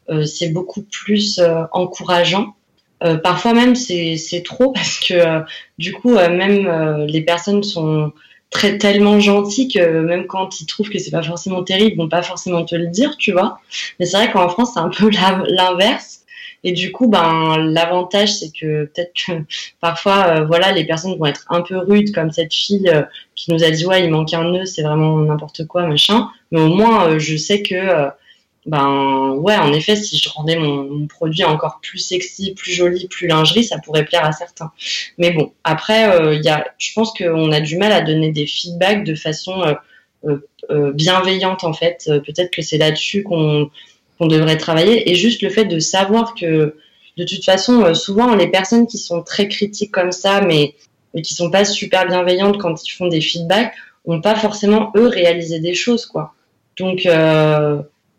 euh, c'est beaucoup plus euh, encourageant. Euh, parfois même c'est trop parce que du coup même les personnes sont très tellement gentils que même quand ils trouvent que c'est pas forcément terrible, ils vont pas forcément te le dire, tu vois. Mais c'est vrai qu'en France, c'est un peu l'inverse. Et du coup, ben l'avantage, c'est que peut-être que parfois, voilà, les personnes vont être un peu rudes, comme cette fille qui nous a dit ouais, il manque un nœud, c'est vraiment n'importe quoi, machin. Mais au moins, je sais que ben ouais, en effet, si je rendais mon, produit encore plus sexy, plus joli, plus lingerie, ça pourrait plaire à certains. Mais bon, après, euh, il y a, je pense qu'on a du mal à donner des feedbacks de façon euh, euh, bienveillante en fait. Peut-être que c'est là-dessus qu'on devrait travailler. Et juste le fait de savoir que de toute façon, souvent les personnes qui sont très critiques comme ça, mais, mais qui sont pas super bienveillantes quand ils font des feedbacks, ont pas forcément eux réalisé des choses quoi. Donc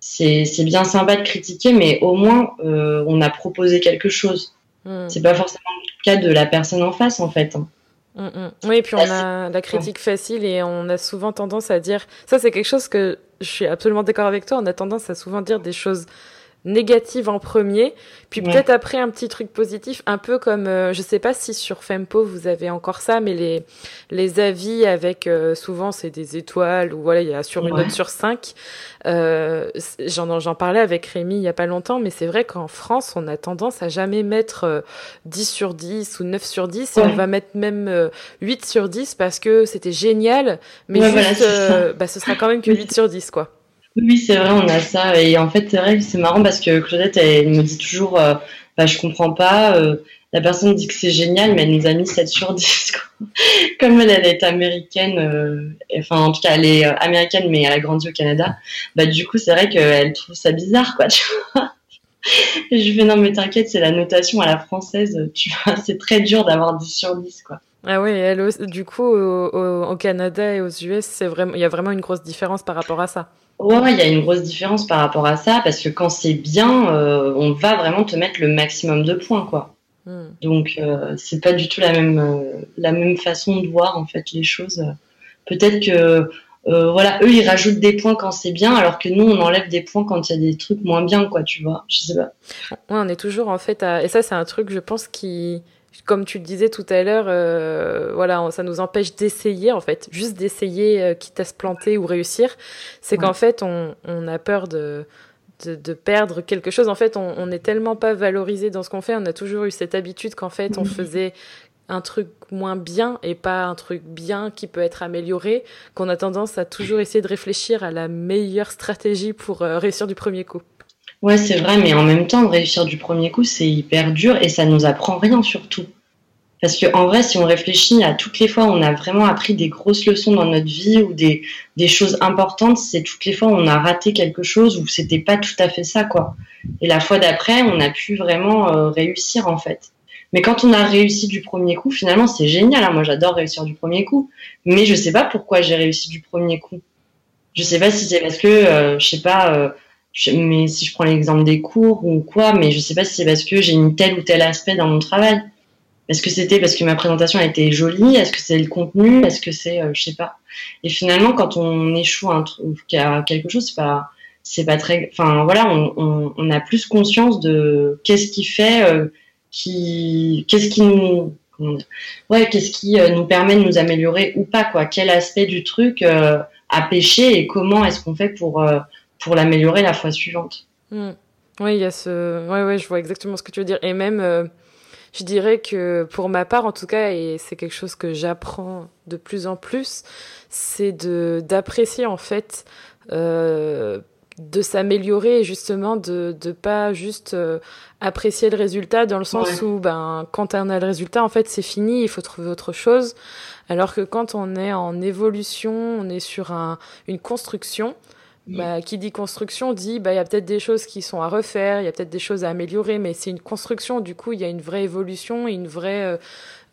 c'est bien sympa de critiquer, mais au moins euh, on a proposé quelque chose. Hmm. C'est pas forcément le cas de la personne en face en fait. Hein. Hmm, hmm. Oui, puis on a la critique facile et on a souvent tendance à dire. Ça, c'est quelque chose que je suis absolument d'accord avec toi. On a tendance à souvent dire des choses négative en premier, puis peut-être après un petit truc positif, un peu comme, euh, je sais pas si sur Fempo vous avez encore ça, mais les, les avis avec, euh, souvent c'est des étoiles, ou voilà, il y a sur une note sur 5. Euh, j'en, j'en parlais avec Rémi il y a pas longtemps, mais c'est vrai qu'en France, on a tendance à jamais mettre 10 sur 10 ou 9 sur 10, et on va mettre même 8 sur 10 parce que c'était génial, mais juste, bah, ce sera quand même que 8 sur 10, quoi. Oui, c'est vrai, on a ça. Et en fait, c'est vrai c'est marrant parce que Claudette, elle, me dit toujours, euh, bah, je comprends pas. Euh, la personne dit que c'est génial, mais elle nous a mis 7 sur 10. Comme elle, est américaine, euh, enfin, en tout cas, elle est américaine, mais elle a grandi au Canada. Bah, du coup, c'est vrai qu'elle trouve ça bizarre, quoi, tu vois. Je fais, non, mais t'inquiète, c'est la notation à la française, tu vois, c'est très dur d'avoir 10 sur 10, quoi. Ah oui, elle, du coup, au, au, Canada et aux US, c'est il y a vraiment une grosse différence par rapport à ça. Ouais, il y a une grosse différence par rapport à ça, parce que quand c'est bien, euh, on va vraiment te mettre le maximum de points, quoi. Hmm. Donc, euh, c'est pas du tout la même, euh, la même façon de voir, en fait, les choses. Peut-être que, voilà, eux, ils rajoutent des points quand c'est bien, alors que nous, on enlève des points quand il y a des trucs moins bien, quoi, tu vois. Je sais pas. Ouais, on est toujours, en fait, à... Et ça, c'est un truc, je pense, qui comme tu le disais tout à l'heure, euh, voilà, ça nous empêche d'essayer en fait, juste d'essayer, euh, quitte à se planter ou réussir. C'est qu'en fait, on, on, a peur de, de, de, perdre quelque chose. En fait, on n'est tellement pas valorisé dans ce qu'on fait. On a toujours eu cette habitude qu'en fait, on faisait un truc moins bien et pas un truc bien qui peut être amélioré, qu'on a tendance à toujours essayer de réfléchir à la meilleure stratégie pour euh, réussir du premier coup. Ouais, c'est vrai, mais en même temps, réussir du premier coup, c'est hyper dur et ça nous apprend rien surtout. Parce que en vrai, si on réfléchit à toutes les fois où on a vraiment appris des grosses leçons dans notre vie ou des, des choses importantes, c'est toutes les fois où on a raté quelque chose ou c'était pas tout à fait ça, quoi. Et la fois d'après, on a pu vraiment euh, réussir en fait. Mais quand on a réussi du premier coup, finalement, c'est génial. Hein. Moi, j'adore réussir du premier coup. Mais je sais pas pourquoi j'ai réussi du premier coup. Je sais pas si c'est parce que, euh, je sais pas, euh, mais si je prends l'exemple des cours ou quoi, mais je sais pas si c'est parce que j'ai mis tel ou tel aspect dans mon travail. Est-ce que c'était parce que ma présentation a été jolie? Est-ce que c'est le contenu? Est-ce que c'est, euh, je sais pas. Et finalement, quand on échoue à quelque chose, c'est pas, c'est pas très. Enfin voilà, on, on, a plus conscience de qu'est-ce qui fait, euh, qui, qu'est-ce qui nous, ouais, qu'est-ce qui nous permet de nous améliorer ou pas, quoi. Quel aspect du truc à pêcher et comment est-ce qu'on fait pour, pour l'améliorer la fois suivante. Hmm. Oui, il y a ce. Ouais, ouais, je vois exactement ce que tu veux dire. Et même, euh, je dirais que pour ma part, en tout cas, et c'est quelque chose que j'apprends de plus en plus, c'est de d'apprécier en fait. Euh, de s'améliorer et justement de ne pas juste euh, apprécier le résultat dans le sens où ben quand on a le résultat en fait c'est fini il faut trouver autre chose alors que quand on est en évolution on est sur un, une construction bah, qui dit construction dit bah il y a peut-être des choses qui sont à refaire, il y a peut-être des choses à améliorer, mais c'est une construction. Du coup, il y a une vraie évolution une vraie euh,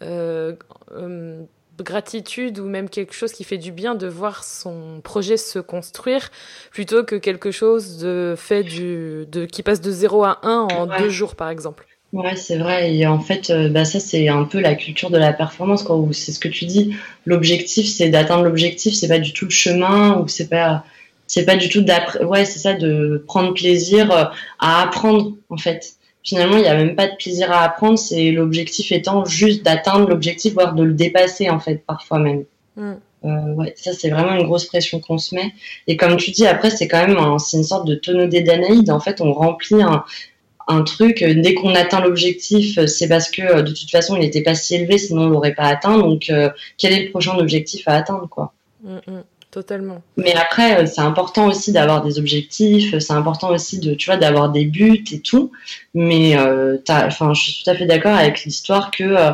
euh, euh, gratitude ou même quelque chose qui fait du bien de voir son projet se construire plutôt que quelque chose de fait du de qui passe de 0 à 1 en deux jours par exemple. Ouais, c'est vrai. Et en fait, bah, ça, c'est un peu la culture de la performance, quoi, c'est ce que tu dis. L'objectif, c'est d'atteindre l'objectif, c'est pas du tout le chemin, ou c'est pas, c'est pas du tout d'après ouais c'est ça de prendre plaisir euh, à apprendre en fait. Finalement il n'y a même pas de plaisir à apprendre c'est l'objectif étant juste d'atteindre l'objectif voire de le dépasser en fait parfois même. Mm. euh, ouais ça c'est vraiment une grosse pression qu'on se met. Et comme tu dis après c'est quand même c'est une sorte de tonneau d'Anaïde en fait on remplit un, un truc. Dès qu'on atteint l'objectif c'est parce que de toute façon il n'était pas si élevé sinon on l'aurait pas atteint. Donc euh, quel est le prochain objectif à atteindre quoi? Mm, mm. Totalement. Mais après, euh, c'est important aussi d'avoir des objectifs, c'est important aussi de, tu vois, d'avoir des buts et tout. Mais euh, enfin, je suis tout à fait d'accord avec l'histoire que euh,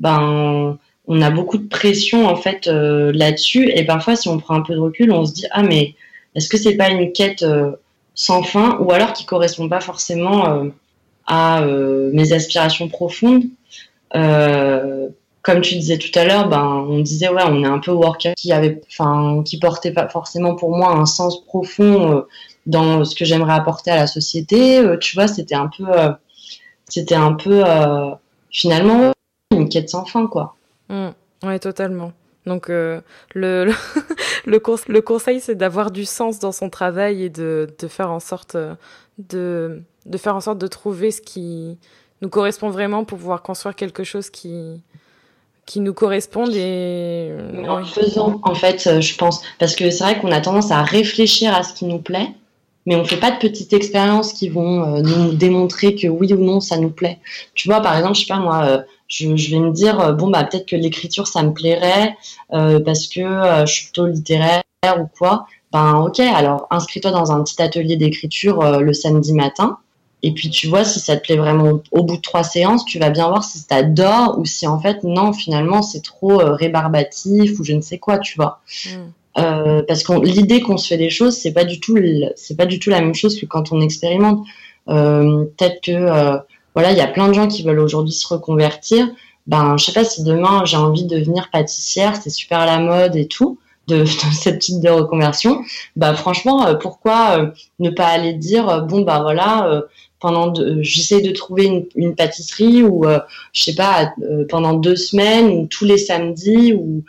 ben on a beaucoup de pression en fait là-dessus et parfois si on prend un peu de recul, on se dit ah mais est-ce que c'est pas une quête sans fin? Ou alors qui correspond pas forcément à mes aspirations profondes comme tu disais tout à l'heure, ben on disait ouais, on est un peu worker qui avait, enfin, qui portait pas forcément pour moi un sens profond euh, dans ce que j'aimerais apporter à la société. Euh, tu vois, c'était un peu, euh, c'était un peu finalement une quête sans fin, quoi. Mmh. ouais, totalement. Donc le, le, le, conseil, c'est d'avoir du sens dans son travail et de, de faire en sorte de, de faire en sorte de trouver ce qui nous correspond vraiment pour pouvoir construire quelque chose qui, qui nous correspondent et en faisant en fait euh, je pense parce que c'est vrai qu'on a tendance à réfléchir à ce qui nous plaît mais on fait pas de petites expériences qui vont euh, nous démontrer que oui ou non ça nous plaît. Tu vois par exemple je sais pas moi euh, je, vais me dire bon bah peut-être que l'écriture ça me plairait parce que je suis plutôt littéraire ou quoi. Ben ok alors inscris-toi dans un petit atelier d'écriture le samedi matin et puis tu vois si ça te plaît vraiment au bout de trois séances, tu vas bien voir si ça t'adore ou si en fait non finalement c'est trop euh, rébarbatif ou je ne sais quoi, tu vois. Mm. Euh, parce que l'idée qu'on se fait des choses, c'est pas du tout c'est pas du tout la même chose que quand on expérimente. Euh, peut-être que voilà, il y a plein de gens qui veulent aujourd'hui se reconvertir. Ben je sais pas si demain j'ai envie de devenir pâtissière, c'est super à la mode et tout. De, de, cette type de reconversion, bah franchement, pourquoi ne pas aller dire bon bah voilà, pendant j'essaie de trouver une, pâtisserie ou euh, je sais pas euh, pendant deux semaines ou tous les samedis ou,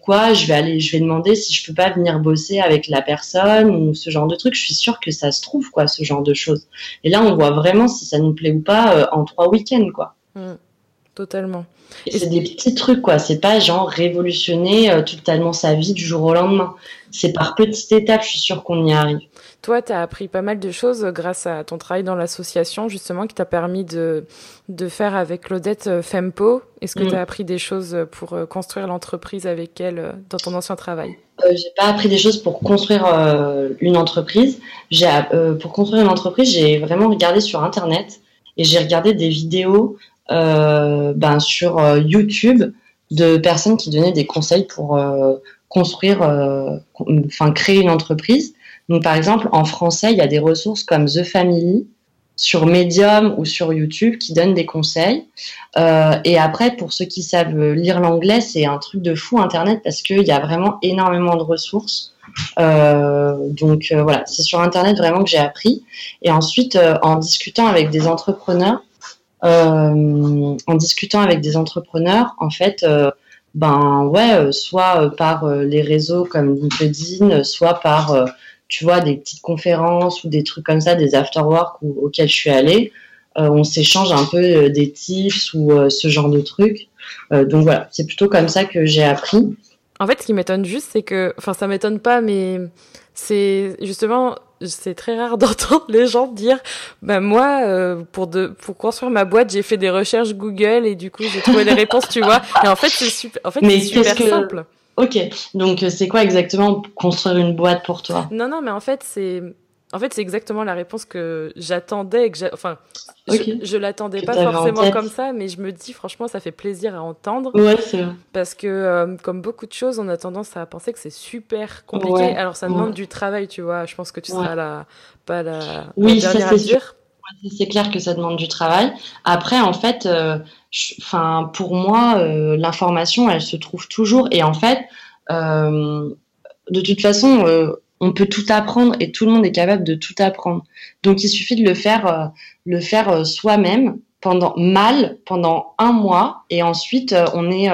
quoi je vais aller je vais demander si je peux pas venir bosser avec la personne ou ce genre de truc. Je suis sûre que ça se trouve quoi ce genre de choses. Et là on voit vraiment si ça nous plaît ou pas euh, en trois week-ends quoi. Mmh. totalement. Et c'est des petits trucs quoi. C'est pas genre révolutionner totalement sa vie du jour au lendemain. C'est par petites étapes je suis sûre qu'on y arrive toi, tu as appris pas mal de choses grâce à ton travail dans l'association, justement, qui t'a permis de, de faire avec Claudette euh, Fempo. Est-ce que mm. tu as appris des choses pour euh, construire l'entreprise avec elle euh, dans ton ancien travail? Euh, J'ai pas appris des choses pour construire une entreprise. J'ai, pour construire une entreprise, j'ai vraiment regardé sur Internet et j'ai regardé des vidéos ben, sur YouTube de personnes qui donnaient des conseils pour construire, enfin créer une entreprise. Donc, par exemple, en français, il y a des ressources comme The Family sur Medium ou sur YouTube qui donnent des conseils. Euh, et après, pour ceux qui savent lire l'anglais, c'est un truc de fou Internet parce qu'il y a vraiment énormément de ressources. Euh, donc euh, voilà, c'est sur Internet vraiment que j'ai appris. Et ensuite, en discutant avec des entrepreneurs, en discutant avec des entrepreneurs, en fait, ben ouais, soit par les réseaux comme LinkedIn, soit par tu vois, des petites conférences ou des trucs comme ça, des afterwork auxquels je suis allée. Euh, on s'échange un peu euh, des tips ou euh, ce genre de trucs. donc voilà, c'est plutôt comme ça que j'ai appris. En fait, ce qui m'étonne juste, c'est que, enfin, ça m'étonne pas, mais c'est justement, c'est très rare d'entendre les gens dire, bah moi, euh, pour de, pour construire ma boîte, j'ai fait des recherches Google et du coup j'ai trouvé les réponses, tu vois. Et en fait, c'est super, en fait, c'est super simple. Ok, donc c'est quoi exactement construire une boîte pour toi? Non, non, mais en fait, c'est en fait, c'est exactement la réponse que j'attendais. Que enfin, je, je l'attendais pas forcément comme ça, mais je me dis, franchement, ça fait plaisir à entendre. Ouais, c'est vrai. Parce que, euh, comme beaucoup de choses, on a tendance à penser que c'est super compliqué. Alors, ça demande du travail, tu vois. Je pense que tu seras la, pas la, oui, dernière à dire. C'est clair que ça demande du travail. Après, en fait, euh, pour moi, euh, l'information, elle se trouve toujours. Et en fait, de toute façon, on peut tout apprendre et tout le monde est capable de tout apprendre. Donc il suffit de le faire, euh, faire euh, soi-même pendant mal pendant un mois et ensuite euh, on est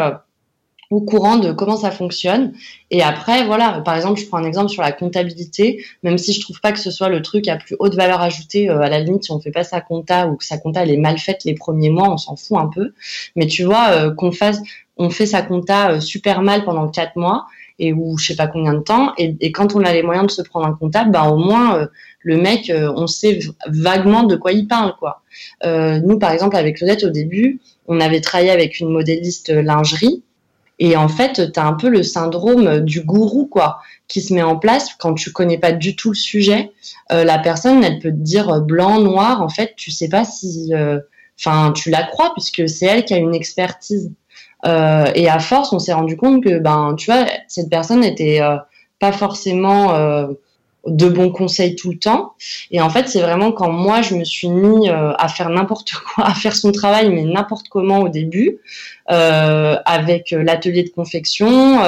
au courant de comment ça fonctionne. Et après, voilà, par exemple, je prends un exemple sur la comptabilité, même si je trouve pas que ce soit le truc à plus haute valeur ajoutée, à la limite, si on fait pas sa compta ou que sa compta elle est mal faite les premiers mois, on s'en fout un peu. Mais tu vois, qu'on fasse, on fait sa compta super mal pendant quatre mois et ou je sais pas combien de temps. Et, quand on a les moyens de se prendre un comptable, bah au moins euh, le mec, euh, on sait vaguement de quoi il parle, quoi. Euh, nous, par exemple, avec Claudette, au début, on avait travaillé avec une modéliste lingerie. Et en fait, tu as un peu le syndrome du gourou, quoi, qui se met en place quand tu connais pas du tout le sujet. la personne, elle peut te dire blanc, noir. En fait, tu sais pas si, enfin, tu la crois puisque c'est elle qui a une expertise. Euh, et à force, on s'est rendu compte que, ben, tu vois, cette personne n'était euh, pas forcément euh, de bons conseils tout le temps. Et en fait, c'est vraiment quand moi, je me suis mis à faire n'importe quoi, à faire son travail, mais n'importe comment au début, avec l'atelier de confection.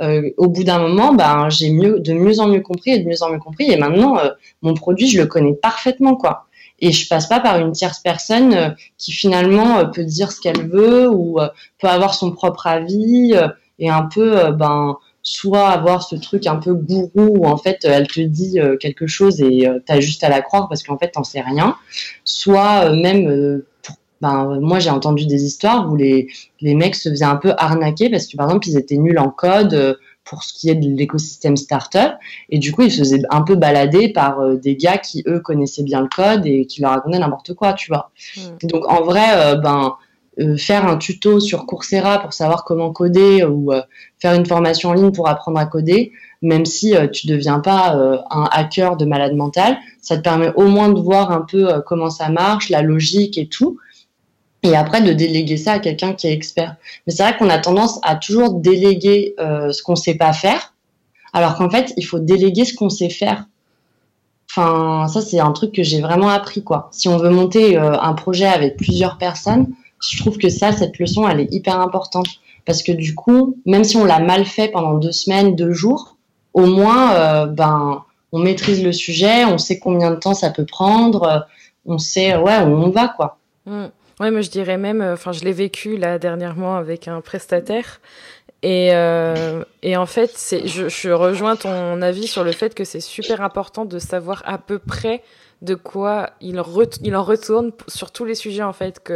au bout d'un moment, ben, j'ai mieux, de mieux en mieux compris et de mieux en mieux compris. Et maintenant, mon produit, je le connais parfaitement, quoi et je passe pas par une tierce personne euh, qui finalement euh, peut dire ce qu'elle veut ou euh, peut avoir son propre avis et un peu ben soit avoir ce truc un peu gourou où en fait elle te dit quelque chose et tu as juste à la croire parce qu'en fait t'en sais rien soit même ben moi j'ai entendu des histoires où les les mecs se faisaient un peu arnaquer parce que par exemple ils étaient nuls en code pour ce qui est de l'écosystème startup. Et du coup, ils se faisaient un peu balader par euh, des gars qui, eux, connaissaient bien le code et qui leur racontaient n'importe quoi, tu vois. Hmm. Donc, en vrai, euh, ben, euh, faire un tuto sur Coursera pour savoir comment coder ou faire une formation en ligne pour apprendre à coder, même si tu deviens pas un hacker de malade mental, ça te permet au moins de voir un peu comment ça marche, la logique et tout et après de déléguer ça à quelqu'un qui est expert. Mais c'est vrai qu'on a tendance à toujours déléguer euh, ce qu'on sait pas faire, alors qu'en fait, il faut déléguer ce qu'on sait faire. Enfin, ça c'est un truc que j'ai vraiment appris quoi. Si on veut monter euh, un projet avec plusieurs personnes, je trouve que ça, cette leçon, elle est hyper importante parce que du coup, même si on l'a mal fait pendant deux semaines, deux jours, au moins, euh, ben, on maîtrise le sujet, on sait combien de temps ça peut prendre, on sait ouais où on va quoi. Mmh. Ouais, moi je dirais même, euh, enfin je l'ai vécu là dernièrement avec un prestataire. Et, euh, et en fait, je, je rejoins ton avis sur le fait que c'est super important de savoir à peu près de quoi il, il en retourne sur tous les sujets en fait que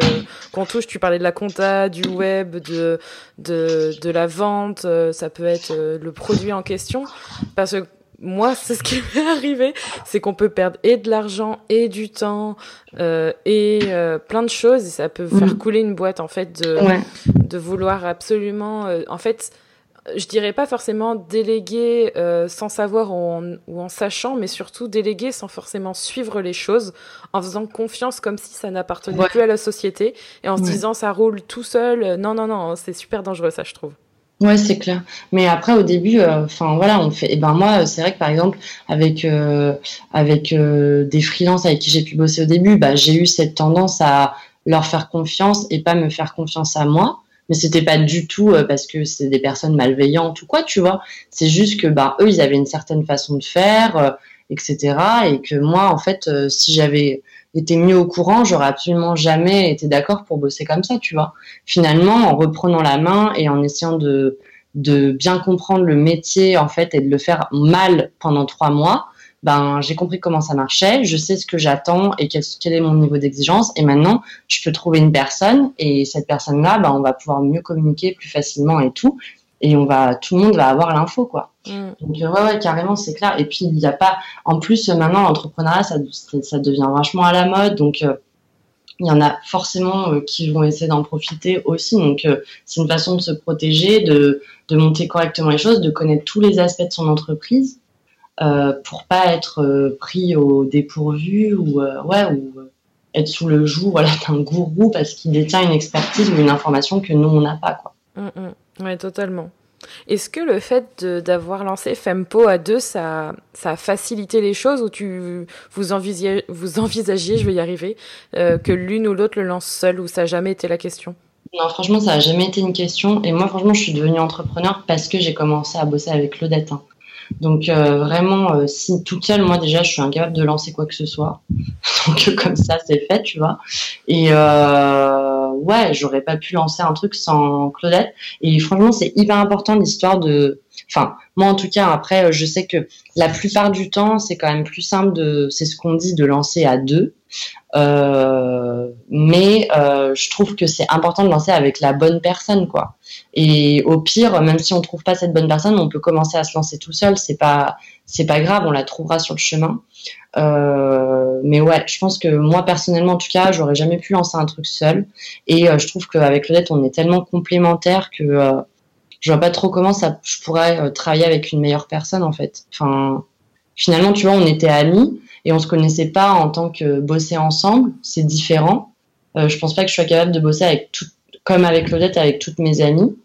qu'on touche. Tu parlais de la compta, du web, de de, de la vente, euh, ça peut être le produit en question, parce que moi, c'est ce qui m'est arrivé, c'est qu'on peut perdre et de l'argent et du temps euh, et euh, plein de choses. Et ça peut faire mm. couler une boîte en fait de, de vouloir absolument. Euh, en fait, je dirais pas forcément déléguer euh, sans savoir ou en, ou en, sachant, mais surtout déléguer sans forcément suivre les choses, en faisant confiance comme si ça n'appartenait plus à la société et en se disant ça roule tout seul. Non, non, non, c'est super dangereux ça, je trouve. Ouais, c'est clair. Mais après, au début, euh, enfin voilà, on fait. Et ben moi, c'est vrai que par exemple, avec euh, avec des freelances avec qui j'ai pu bosser au début, bah, j'ai eu cette tendance à leur faire confiance et pas me faire confiance à moi. Mais c'était pas du tout parce que c'est des personnes malveillantes ou quoi, tu vois. C'est juste que bah eux, ils avaient une certaine façon de faire, etc. Et que moi, en fait, si j'avais était mieux au courant, j'aurais absolument jamais été d'accord pour bosser comme ça, tu vois. Finalement, en reprenant la main et en essayant de bien comprendre le métier, en fait, et de le faire mal pendant trois mois, ben j'ai compris comment ça marchait, je sais ce que j'attends et quel, quel, est mon niveau d'exigence. Et maintenant, je peux trouver une personne et cette personne-là, ben, on va pouvoir mieux communiquer plus facilement et tout. Et on va, tout le monde va avoir l'info, quoi. Mm. Donc ouais, ouais, carrément, c'est clair. Et puis il n'y a pas, en plus maintenant l'entrepreneuriat, ça, ça devient vachement à la mode, donc euh, il y en a forcément euh, qui vont essayer d'en profiter aussi. Donc euh, c'est une façon de se protéger, de, de monter correctement les choses, de connaître tous les aspects de son entreprise euh, pour pas être euh, pris au dépourvu ou euh, ouais ou être sous le joug voilà d'un gourou parce qu'il détient une expertise ou une information que nous on n'a pas quoi. Oui, mm, mm. Ouais, totalement. Est-ce que le fait d'avoir lancé Fempo à deux, ça, ça a facilité les choses ou tu vous envisagiez, vous envisagiez je vais y arriver, que l'une ou l'autre le lance seul ou ça n'a jamais été la question? Non, franchement, ça n'a jamais été une question. Et moi, franchement, je suis devenue entrepreneur parce que j'ai commencé à bosser avec Claudette. Hein. Donc euh, vraiment, euh, si toute seule, moi déjà, je suis incapable de lancer quoi que ce soit. Donc comme ça, c'est fait, tu vois. Et euh, ouais, j'aurais pas pu lancer un truc sans Claudette. Et franchement, c'est hyper important l'histoire de. Enfin, moi en tout cas, après, je sais que la plupart du temps, c'est quand même plus simple de. C'est ce qu'on dit de lancer à deux. Euh, mais euh, je trouve que c'est important de lancer avec la bonne personne, quoi. Et au pire, même si on trouve pas cette bonne personne, on peut commencer à se lancer tout seul. C'est pas, c'est pas grave, on la trouvera sur le chemin. Euh, mais ouais, je pense que moi personnellement, en tout cas, j'aurais jamais pu lancer un truc seul. Et je trouve qu'avec Claudette, on est tellement complémentaires que je vois pas trop comment ça, je pourrais travailler avec une meilleure personne en fait. Enfin, finalement, tu vois, on était amis et on se connaissait pas en tant que bosser ensemble, c'est différent. Euh, je pense pas que je sois capable de bosser avec comme avec Claudette, avec toutes mes amies.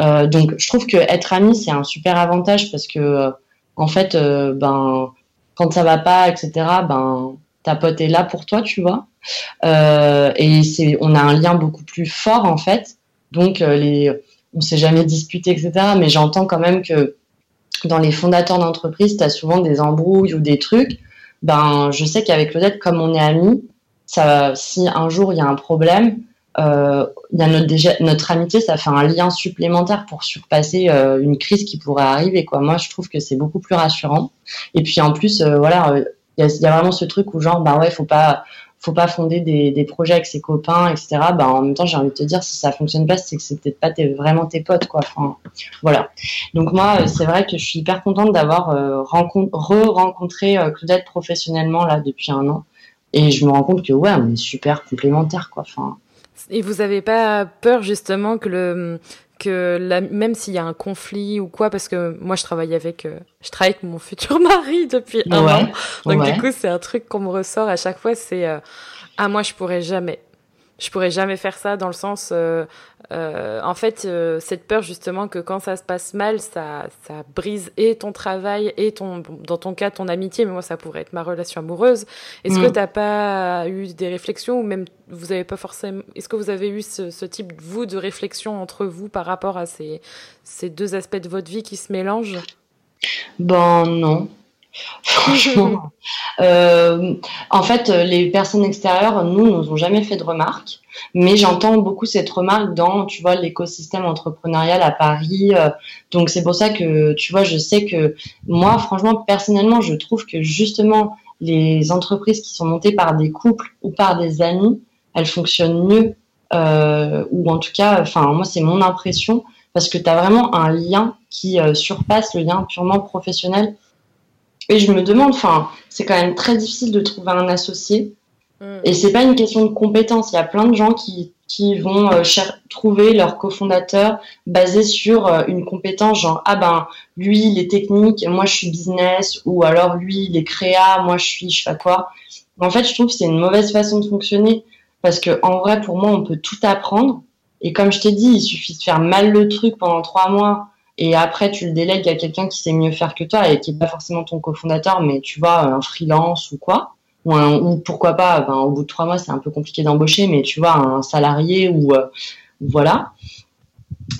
Euh, donc je trouve que être ami c'est un super avantage parce que euh, en fait euh, ben quand ça va pas etc ben ta pote est là pour toi tu vois et c'est on a un lien beaucoup plus fort en fait donc les on s'est jamais disputé etc mais j'entends quand même que dans les fondateurs d'entreprise tu as souvent des embrouilles ou des trucs ben je sais qu'avec Claudette, comme on est amis, ça, si un jour il y a un problème, euh, y a notre, amitié, ça fait un lien supplémentaire pour surpasser euh, une crise qui pourrait arriver. Moi, je trouve que c'est beaucoup plus rassurant. Et puis en plus, euh, voilà, euh, il y, y, a vraiment ce truc où genre, bah ouais, faut pas, faut pas fonder des, des, projets avec ses copains, etc. Bah, en même temps, j'ai envie de te dire, si ça fonctionne pas, c'est que c'est peut-être pas vraiment tes potes, quoi. Enfin, voilà. Donc moi, euh, c'est vrai que je suis hyper contente d'avoir euh, re-rencontré euh, Claudette professionnellement là depuis un an, et je me rends compte que ouais, on est super complémentaires, quoi. Enfin. Et vous avez pas peur justement que le que la, même s'il y a un conflit ou quoi, parce que moi je travaille avec, euh, je travaille avec mon futur mari depuis un an, donc du coup c'est un truc qu'on me ressort à chaque fois, c'est euh, ah moi je pourrais jamais, je pourrais jamais faire ça dans le sens euh, euh, en fait euh, cette peur justement que quand ça se passe mal ça ça brise et ton travail et ton dans ton cas ton amitié mais moi ça pourrait être ma relation amoureuse. Est-ce mm. que t'as pas eu des réflexions ou même vous avez pas forcément est-ce que vous avez eu ce, ce type vous de réflexion entre vous par rapport à ces ces deux aspects de votre vie qui se mélangent? Bon non Franchement, euh, en fait, les personnes extérieures, nous, nous ont jamais fait de remarques, mais j'entends beaucoup cette remarque dans, tu vois, l'écosystème entrepreneurial à Paris. Euh, donc c'est pour ça que, tu vois, je sais que moi, franchement, personnellement, je trouve que justement les entreprises qui sont montées par des couples ou par des amis, elles fonctionnent mieux, euh, ou en tout cas, enfin, moi, c'est mon impression, parce que tu as vraiment un lien qui surpasse le lien purement professionnel et je me demande, enfin, c'est quand même très difficile de trouver un associé. Mm. Et c'est pas une question de compétence. Il y a plein de gens qui, qui vont euh, trouver leur cofondateur basé sur euh, une compétence, genre ah ben lui il est technique, moi je suis business, ou alors lui il est créa, moi je suis je sais pas quoi. En fait, je trouve que c'est une mauvaise façon de fonctionner parce que en vrai, pour moi, on peut tout apprendre. Et comme je t'ai dit, il suffit de faire mal le truc pendant trois mois et après tu le délègues à quelqu'un qui sait mieux faire que toi et qui est pas forcément ton cofondateur, mais tu vois un freelance ou quoi, ou, ou pourquoi pas, ben, au bout de trois mois c'est un peu compliqué d'embaucher, mais tu vois un salarié ou euh, voilà.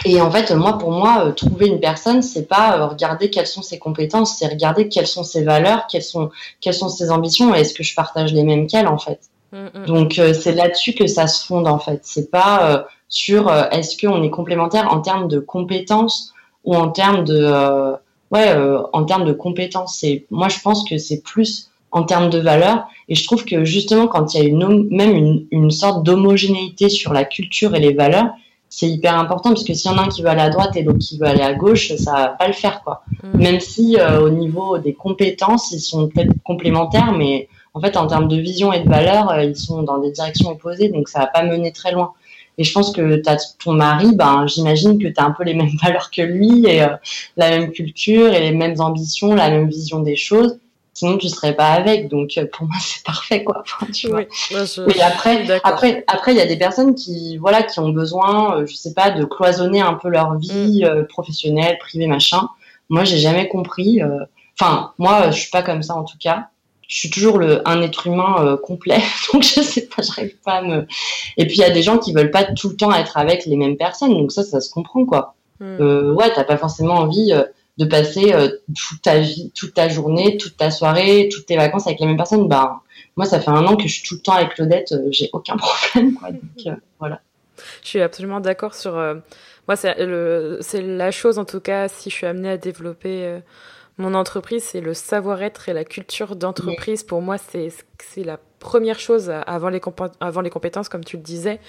Et en fait, moi, pour moi, euh, trouver une personne, c'est pas euh, regarder quelles sont ses compétences, c'est regarder quelles sont ses valeurs, quelles sont, quelles sont ses ambitions, et est-ce que je partage les mêmes qu'elle, en fait. Mm, mm. Donc, c'est là-dessus que ça se fonde, en fait. C'est pas sur est-ce qu'on est complémentaire en termes de compétences ou en termes de, euh, ouais, en termes de compétences. Et moi, je pense que c'est plus en termes de valeur. Et je trouve que justement, quand il y a une, même une, une sorte d'homogénéité sur la culture et les valeurs, c'est hyper important parce que s'il y en a un qui veut aller à droite et l'autre qui veut aller à gauche, ça va pas le faire quoi. Mm. Même si euh, au niveau des compétences, ils sont peut-être complémentaires, mais en fait en termes de vision et de valeur, euh, ils sont dans des directions opposées, donc ça va pas mener très loin. Et je pense que as ton mari, ben j'imagine que tu as un peu les mêmes valeurs que lui et euh, la même culture et les mêmes ambitions, la même vision des choses sinon tu serais pas avec. Donc euh, pour moi c'est parfait quoi. tu vois. Mais après, après, après il y a des personnes qui voilà qui ont besoin, euh, je sais pas, de cloisonner un peu leur vie mm. euh, professionnelle, privée, machin. Moi j'ai jamais compris. Enfin moi je suis pas comme ça en tout cas. Je suis toujours le un être humain complet, donc je sais pas, j'arrive pas à me. Et puis il y a des gens qui veulent pas tout le temps être avec les mêmes personnes, donc ça ça se comprend quoi. Mm. ouais, t'as pas forcément envie de passer euh, toute ta vie, toute ta journée, toute ta soirée, toutes tes vacances avec les mêmes personnes, bah moi ça fait un an que je suis tout le temps avec Claudette, euh, j'ai aucun problème quoi. Donc euh, voilà. Je suis absolument d'accord sur moi c'est c'est la chose en tout cas si je suis amenée à développer mon entreprise, c'est le savoir-être et la culture d'entreprise. Pour moi, c'est la première chose avant les, avant les compétences, comme tu le disais.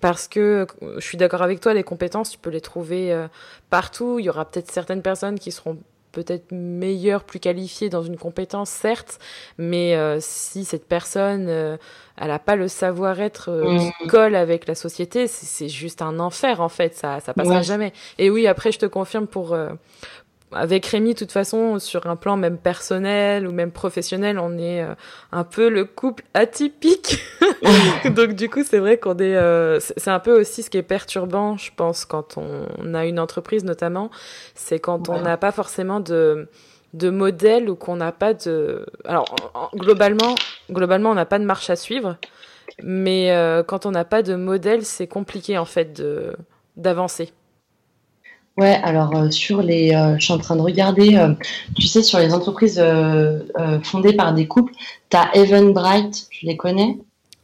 Parce que je suis d'accord avec toi, les compétences, tu peux les trouver euh, partout. Il y aura peut-être certaines personnes qui seront peut-être meilleures, plus qualifiées dans une compétence, certes, mais euh, si cette personne, euh, elle n'a pas le savoir-être qui colle avec la société, c'est juste un enfer en fait, ça ça passera jamais. Et oui, après je te confirme pour avec Rémi, de toute façon, sur un plan même personnel ou même professionnel, on est euh, un peu le couple atypique. Donc du coup, c'est vrai qu'on est, euh, c'est un peu aussi ce qui est perturbant, je pense, quand on, a une entreprise notamment, c'est quand on n'a pas forcément de de modèle ou qu'on n'a pas de. Alors globalement, globalement, on n'a pas de marche à suivre, mais euh, quand on n'a pas de modèle, c'est compliqué en fait de d'avancer. Ouais, alors euh, sur les, euh, je suis en train de regarder, euh, tu sais, sur les entreprises fondées par des couples, tu as Eventbrite, tu les connais?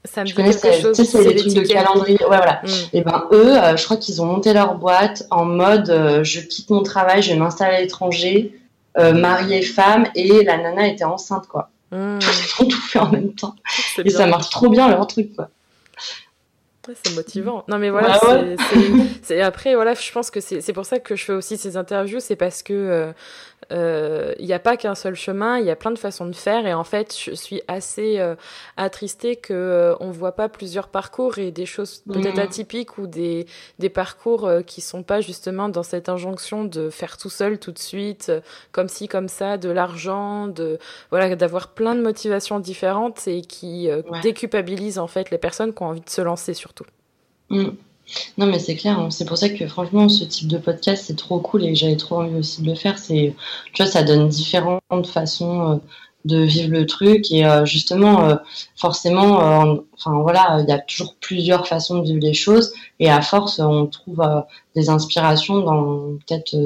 Ça me connais, quelque chose. c'est les trucs de calendrier. Ouais, voilà. Mm. Et ben eux, je crois qu'ils ont monté leur boîte en mode, je quitte mon travail, je vais m'installer à l'étranger, mariée femme, et la nana était enceinte, quoi. Mm. Ils ont tout fait en même temps. Et ça marche trop bien leur truc, quoi c'est motivant. Non, mais voilà, c'est après, voilà, je pense que c'est pour ça que je fais aussi ces interviews, c'est parce que euh, il euh, n'y a pas qu'un seul chemin, il y a plein de façons de faire et en fait je suis assez euh, attristée que euh, on voit pas plusieurs parcours et des choses peut-être mmh. atypiques ou des, des parcours euh, qui sont pas justement dans cette injonction de faire tout seul tout de suite comme ci comme ça de l'argent de voilà d'avoir plein de motivations différentes et qui déculpabilisent en fait les personnes qui ont envie de se lancer surtout. Mmh. Non, mais c'est clair. Hein. C'est pour ça que franchement, ce type de podcast, c'est trop cool et j'avais trop envie aussi de le faire. C'est, tu vois, ça donne différentes façons euh, de vivre le truc et euh, justement, euh, forcément, enfin voilà, il y a toujours plusieurs façons de vivre les choses et à force, on trouve des inspirations dans peut-être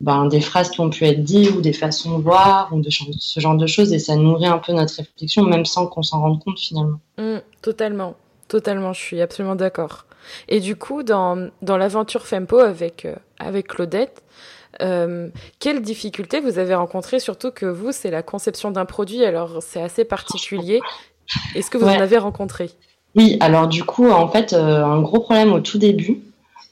ben, des phrases qui ont pu être dites ou des façons de voir ou de ce genre de choses et ça nourrit un peu notre réflexion, même sans qu'on s'en rende compte finalement. Mmh, totalement, totalement, je suis absolument d'accord. Et du coup, dans, dans l'aventure Fempo avec, euh, avec Claudette, euh, quelles difficultés vous avez rencontrées Surtout que vous, c'est la conception d'un produit, alors c'est assez particulier. Est-ce que vous en avez rencontré? Oui, alors du coup, en fait, euh, un gros problème au tout début.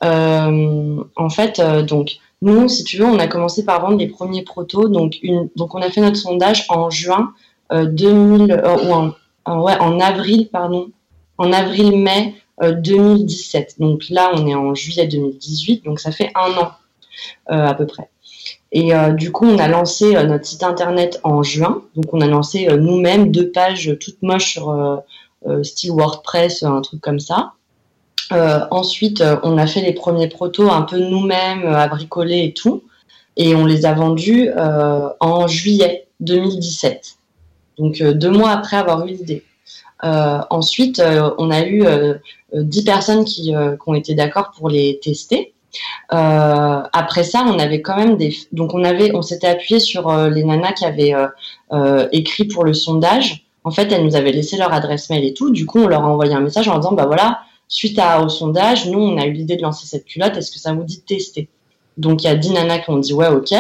en fait, donc, nous, si tu veux, on a commencé par vendre les premiers protos. Donc, une, donc on a fait notre sondage en juin 2000, ou en, ouais, en avril, pardon, en avril-mai 2017. Euh, donc là, on est en juillet 2018, donc ça fait un an euh, à peu près. Et euh, du coup, on a lancé notre site internet en juin. Donc, on a lancé nous-mêmes deux pages toutes moches sur style WordPress, un truc comme ça. ensuite, on a fait les premiers protos un peu nous-mêmes, à bricoler et tout. Et on les a vendus en juillet 2017. Donc, deux mois après avoir eu l'idée. Ensuite, on a eu 10 personnes qui, euh, ont été d'accord pour les tester. Euh, après ça, on avait quand même des. Donc, on avait, on s'était appuyé sur euh, les nanas qui avaient écrit pour le sondage. En fait, elles nous avaient laissé leur adresse mail et tout. Du coup, on leur a envoyé un message en disant, bah voilà, suite au sondage, nous, on a eu l'idée de lancer cette culotte. Est-ce que ça vous dit de tester? Donc, il y a 10 nanas qui ont dit ouais, ok.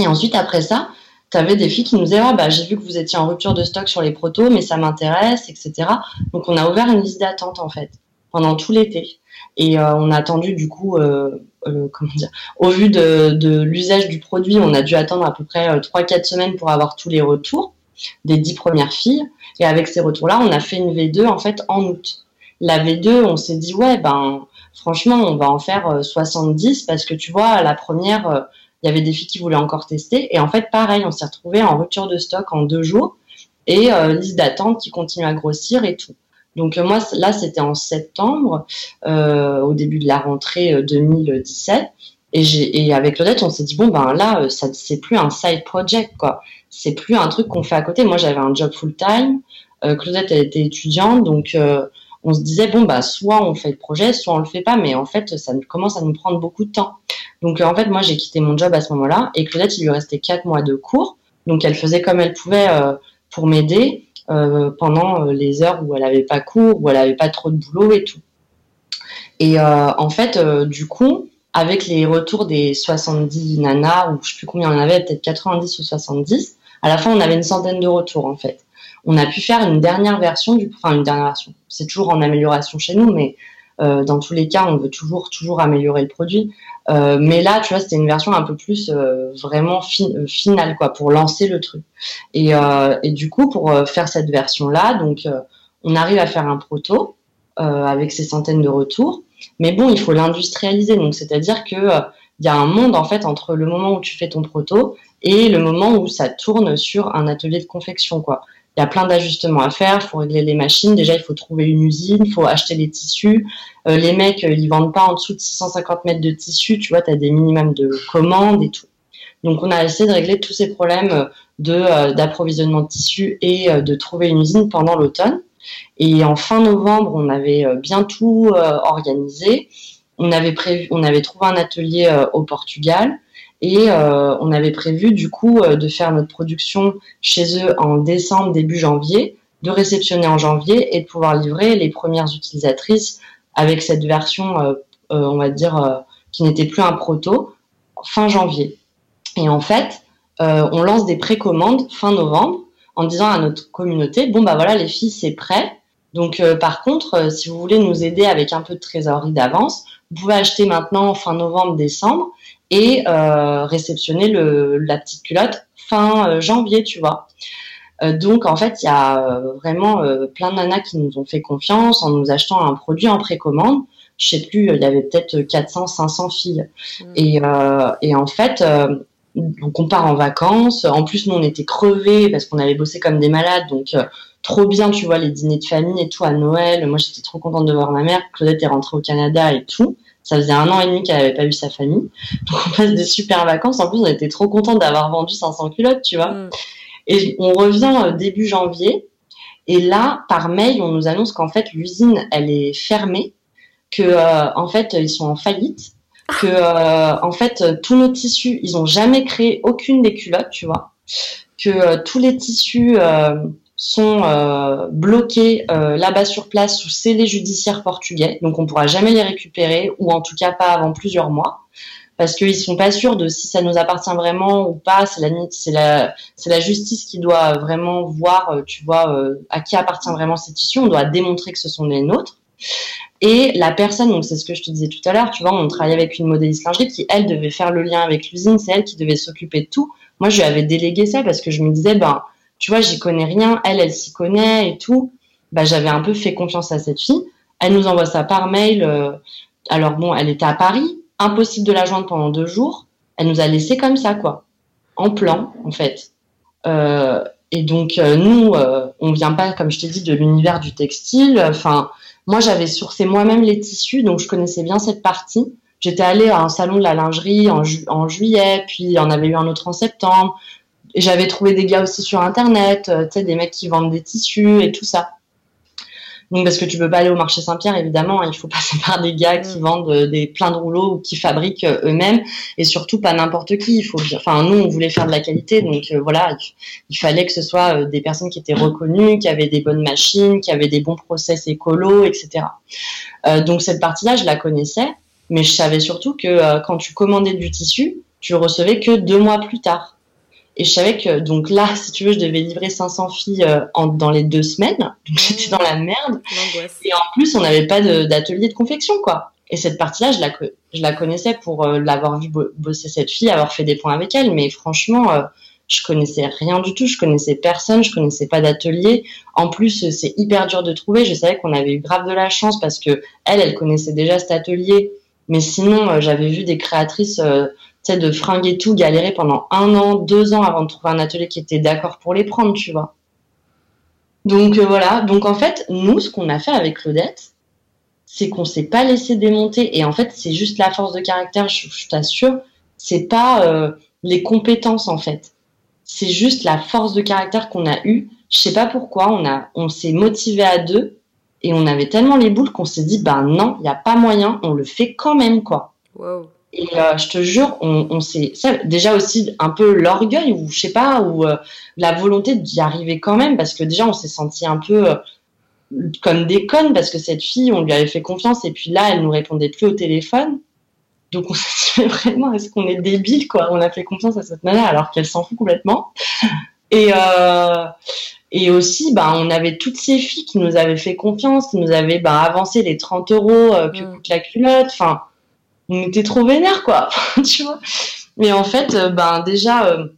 Et ensuite, après ça, tu avais des filles qui nous disaient ah, bah, j'ai vu que vous étiez en rupture de stock sur les protos, mais ça m'intéresse, etc. Donc on a ouvert une liste d'attente en fait pendant tout l'été. Et euh, on a attendu du coup, euh, euh, comment dire, au vu de, de l'usage du produit, on a dû attendre à peu près 3-4 semaines pour avoir tous les retours des 10 premières filles. Et avec ces retours-là, on a fait une V2 en fait en août. La V2, on s'est dit ouais ben franchement on va en faire 70 parce que tu vois la première il y avait des filles qui voulaient encore tester. Et en fait, pareil, on s'est retrouvé en rupture de stock en deux jours et euh, liste d'attente qui continue à grossir et tout. Donc euh, moi, là, c'était en septembre, euh, au début de la rentrée 2017. Et, et avec Claudette, on s'est dit, bon, ben là, ça c'est plus un side project, quoi. C'est plus un truc qu'on fait à côté. Moi, j'avais un job full-time. Claudette, elle était étudiante, donc on se disait bon bah soit on fait le projet, soit on le fait pas, mais en fait ça commence à nous prendre beaucoup de temps. Donc en fait moi j'ai quitté mon job à ce moment-là et Claudette il lui restait quatre mois de cours, donc elle faisait comme elle pouvait euh, pour m'aider euh, pendant euh, les heures où elle avait pas cours, où elle avait pas trop de boulot et tout. Et en fait du coup avec les retours des 70 nanas ou je sais plus combien on en avait, peut-être 90 ou 70, à la fin on avait une centaine de retours en fait on a pu faire une dernière version du, enfin une dernière version. C'est toujours en amélioration chez nous, mais euh, dans tous les cas, on veut toujours toujours améliorer le produit. Euh, mais là, tu vois, c'était une version un peu plus euh, vraiment finale, quoi, pour lancer le truc. Et, du coup, pour faire cette version-là, donc on arrive à faire un proto avec ces centaines de retours. Mais bon, il faut l'industrialiser. Donc, c'est-à-dire que il y a un monde en fait entre le moment où tu fais ton proto et le moment où ça tourne sur un atelier de confection, quoi il y a plein d'ajustements à faire. Il faut régler les machines. Déjà, il faut trouver une usine. Il faut acheter les tissus. Euh, les mecs, euh, ils vendent pas en dessous de 650 mètres de tissu. Tu vois, tu as des minimums de commandes et tout. Donc, on a essayé de régler tous ces problèmes euh, de d'approvisionnement de tissu et de trouver une usine pendant l'automne. Et en fin novembre, on avait bien tout organisé. On avait prévu, on avait trouvé un atelier au Portugal. Et euh, on avait prévu du coup euh, de faire notre production chez eux en décembre, début janvier, de réceptionner en janvier et de pouvoir livrer les premières utilisatrices avec cette version, euh, on va dire, qui n'était plus un proto, fin janvier. Et en fait, on lance des précommandes fin novembre en disant à notre communauté, bon bah voilà les filles, c'est prêt. Donc par contre, si vous voulez nous aider avec un peu de trésorerie d'avance, vous pouvez acheter maintenant fin novembre, décembre et euh, réceptionner le, la petite culotte fin euh, janvier, tu vois. Euh, donc en fait, il y a vraiment plein de nanas qui nous ont fait confiance en nous achetant un produit en précommande. Je sais plus, il y avait peut-être 400, 500 filles. Mmh. Et, et en fait, donc on part en vacances. En plus, nous on était crevés parce qu'on avait bossé comme des malades, donc trop bien, tu vois, les dîners de famille et tout à Noël. Moi, j'étais trop contente de voir ma mère. Claudette est rentrée au Canada et tout. Ça faisait un an et demi qu'elle n'avait pas vu sa famille. Donc on passe des super vacances. En plus, on était trop contente d'avoir vendu 500 culottes, tu vois. Mm. Et on revient euh, début janvier. Et là, par mail, on nous annonce qu'en fait, l'usine, elle est fermée, que euh, en fait, ils sont en faillite, que euh, en fait, tous nos tissus, ils ont jamais créé aucune des culottes, tu vois, que tous les tissus sont euh, bloqués euh, là-bas sur place sous scellés judiciaires portugais, donc on pourra jamais les récupérer, ou en tout cas pas avant plusieurs mois, parce qu'ils sont pas sûrs de si ça nous appartient vraiment ou pas. C'est la justice qui doit vraiment voir, euh, tu vois, à qui appartient vraiment ces tissus. On doit démontrer que ce sont les nôtres. Et la personne, donc c'est ce que je te disais tout à l'heure, tu vois, on travaillait avec une modéliste lingerie qui elle devait faire le lien avec l'usine, c'est elle qui devait s'occuper de tout. Moi, je lui avais délégué ça parce que je me disais, ben tu vois, j'y connais rien, elle, elle s'y connaît et tout. Bah, j'avais un peu fait confiance à cette fille. Elle nous envoie ça par mail. Euh, alors bon, elle était à Paris, impossible de la joindre pendant deux jours. Elle nous a laissé comme ça, quoi, en plan, en fait. Euh, et donc euh, nous, on vient pas, comme je t'ai dit, de l'univers du textile. Enfin, moi, j'avais sourcé moi-même les tissus, donc je connaissais bien cette partie. J'étais allée à un salon de la lingerie en, en juillet, puis en avait eu un autre en septembre. Et j'avais trouvé des gars aussi sur internet, euh, tu sais, des mecs qui vendent des tissus et tout ça. Donc parce que tu peux pas aller au marché Saint-Pierre, évidemment, hein, il faut passer par des gars qui mm. vendent euh, des plein de rouleaux ou qui fabriquent euh, eux-mêmes, et surtout pas n'importe qui. Il faut, enfin nous on voulait faire de la qualité, donc voilà, il fallait que ce soit des personnes qui étaient reconnues, qui avaient des bonnes machines, qui avaient des bons process écolos, etc. donc cette partie-là, je la connaissais, mais je savais surtout que quand tu commandais du tissu, tu le recevais que deux mois plus tard. Et je savais que, donc là, si tu veux, je devais livrer 500 filles euh, en, dans les deux semaines. Donc j'étais dans la merde. Et en plus, on n'avait pas d'atelier de, confection, quoi. Et cette partie-là, je la, je la connaissais pour euh, l'avoir vu bosser cette fille, avoir fait des points avec elle. Mais franchement, euh, je connaissais rien du tout. Je connaissais personne. Je connaissais pas d'atelier. En plus, c'est hyper dur de trouver. Je savais qu'on avait eu grave de la chance parce que elle, elle connaissait déjà cet atelier. Mais sinon, j'avais vu des créatrices de fringues et tout, galérer pendant un an, deux ans avant de trouver un atelier qui était d'accord pour les prendre, tu vois. Donc euh, voilà, donc en fait, nous, ce qu'on a fait avec Claudette, c'est qu'on s'est pas laissé démonter. Et en fait, c'est juste la force de caractère, je, t'assure. C'est pas euh, les compétences, en fait. C'est juste la force de caractère qu'on a eue. Je sais pas pourquoi, on s'est motivé à deux et on avait tellement les boules qu'on s'est dit, bah non, il n'y a pas moyen, on le fait quand même, quoi. Wow. Et euh, je te jure, on, on s'est déjà aussi un peu l'orgueil ou je sais pas ou euh, la volonté d'y arriver quand même parce que déjà on s'est senti un peu euh, comme des connes parce que cette fille on lui avait fait confiance et puis là elle nous répondait plus au téléphone. Donc on s'est dit vraiment est-ce qu'on est débile quoi? On a fait confiance à cette nana alors qu'elle s'en fout complètement. Et et aussi, bah, on avait toutes ces filles qui nous avaient fait confiance, qui nous avaient bah, avancé les 30 euros que mm. coûte la culotte. Enfin, on était trop vénère quoi tu vois. Mais en fait euh, ben déjà euh,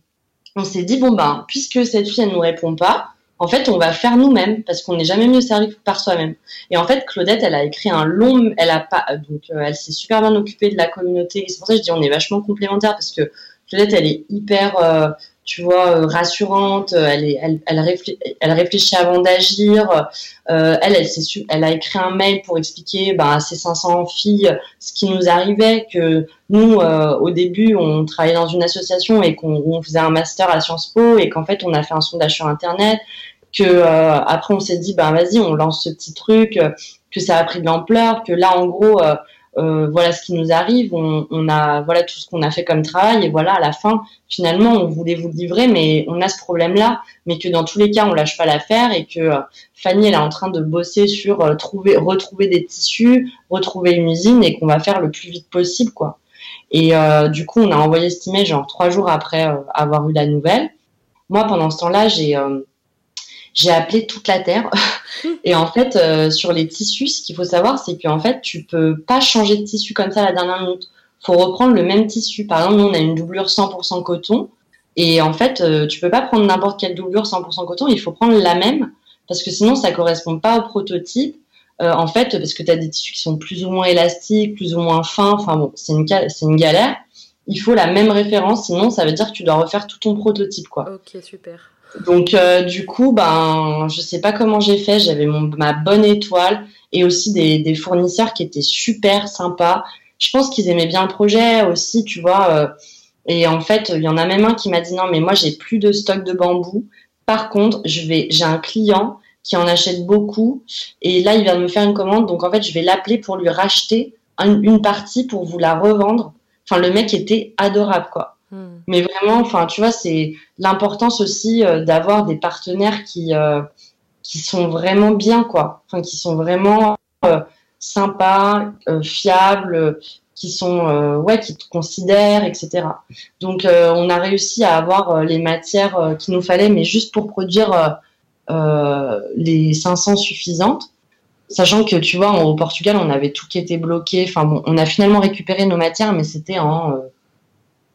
on s'est dit bon ben puisque cette fille elle nous répond pas en fait on va faire nous-mêmes parce qu'on n'est jamais mieux servi par soi-même. Et en fait Claudette elle a écrit un long elle a pas donc euh, elle s'est super bien occupée de la communauté. C'est pour ça que je dis on est vachement complémentaires parce que Claudette elle est hyper tu vois, euh, rassurante. Euh, elle, est, elle, elle, réfléchit, avant d'agir. Euh, elle, elle, elle a écrit un mail pour expliquer ben, à ces 500 filles ce qui nous arrivait, que nous, au début, on travaillait dans une association et qu'on faisait un master à Sciences Po et qu'en fait, on a fait un sondage sur Internet, que après, on s'est dit, ben vas-y, on lance ce petit truc, que ça a pris de l'ampleur, que là, en gros, euh, voilà ce qui nous arrive, on, a voilà tout ce qu'on a fait comme travail et voilà à la fin finalement on voulait vous livrer mais on a ce problème là mais que dans tous les cas on lâche pas l'affaire et que euh, Fanny elle est en train de bosser sur euh, trouver retrouver des tissus, retrouver une usine et qu'on va faire le plus vite possible quoi. Et du coup on a envoyé cet email genre trois jours après avoir eu la nouvelle. Moi pendant ce temps-là j'ai j'ai appelé toute la terre. et en fait, euh, sur les tissus, ce qu'il faut savoir, c'est qu'en fait, tu peux pas changer de tissu comme ça à la dernière minute. Faut reprendre le même tissu. Par exemple, nous, on a une doublure 100% coton. Et en fait, euh, tu peux pas prendre n'importe quelle doublure 100% coton. Il faut prendre la même parce que sinon, ça correspond pas au prototype. Euh, en fait, parce que tu as des tissus qui sont plus ou moins élastiques, plus ou moins fins. Enfin bon, c'est une, c'est une galère. Il faut la même référence, sinon ça veut dire que tu dois refaire tout ton prototype, quoi. Ok, super. Donc euh, du coup, ben, je sais pas comment j'ai fait. J'avais ma bonne étoile et aussi des, fournisseurs qui étaient super sympas. Je pense qu'ils aimaient bien le projet aussi, tu vois. Euh, et en fait, il y en a même un qui m'a dit non, mais moi j'ai plus de stock de bambou. Par contre, j'ai un client qui en achète beaucoup et là il vient de me faire une commande. Donc en fait, je vais l'appeler pour lui racheter une partie pour vous la revendre. Enfin, le mec était adorable, quoi. Hmm. Mais vraiment, enfin, tu vois, c'est l'importance aussi euh, d'avoir des partenaires qui euh, qui sont vraiment bien, quoi. Enfin, qui sont vraiment euh, sympas, fiables, qui sont ouais, qui te considèrent, etc. Donc, on a réussi à avoir les matières qu'il nous fallait, mais juste pour produire les 500 suffisantes. Sachant que tu vois, au Portugal, on avait tout qui était bloqué. Enfin bon, on a finalement récupéré nos matières, mais c'était en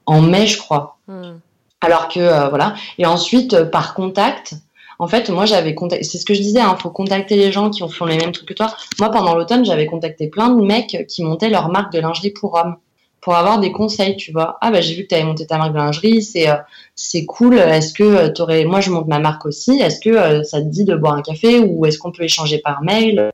en mai, je crois. Hmm. Alors que euh, voilà. Et ensuite, euh, par contact, en fait, moi, j'avais contacté. C'est ce que je disais. Il hein, faut contacter les gens qui ont fait les mêmes trucs que toi. Moi, pendant l'automne, j'avais contacté plein de mecs qui montaient leur marque de lingerie pour hommes pour avoir des conseils, tu vois. Ah bah j'ai vu que tu avais monté ta marque de lingerie, c'est euh, c'est cool. Est-ce que tu aurais moi je monte ma marque aussi, est-ce que ça te dit de boire un café ou est-ce qu'on peut échanger par mail?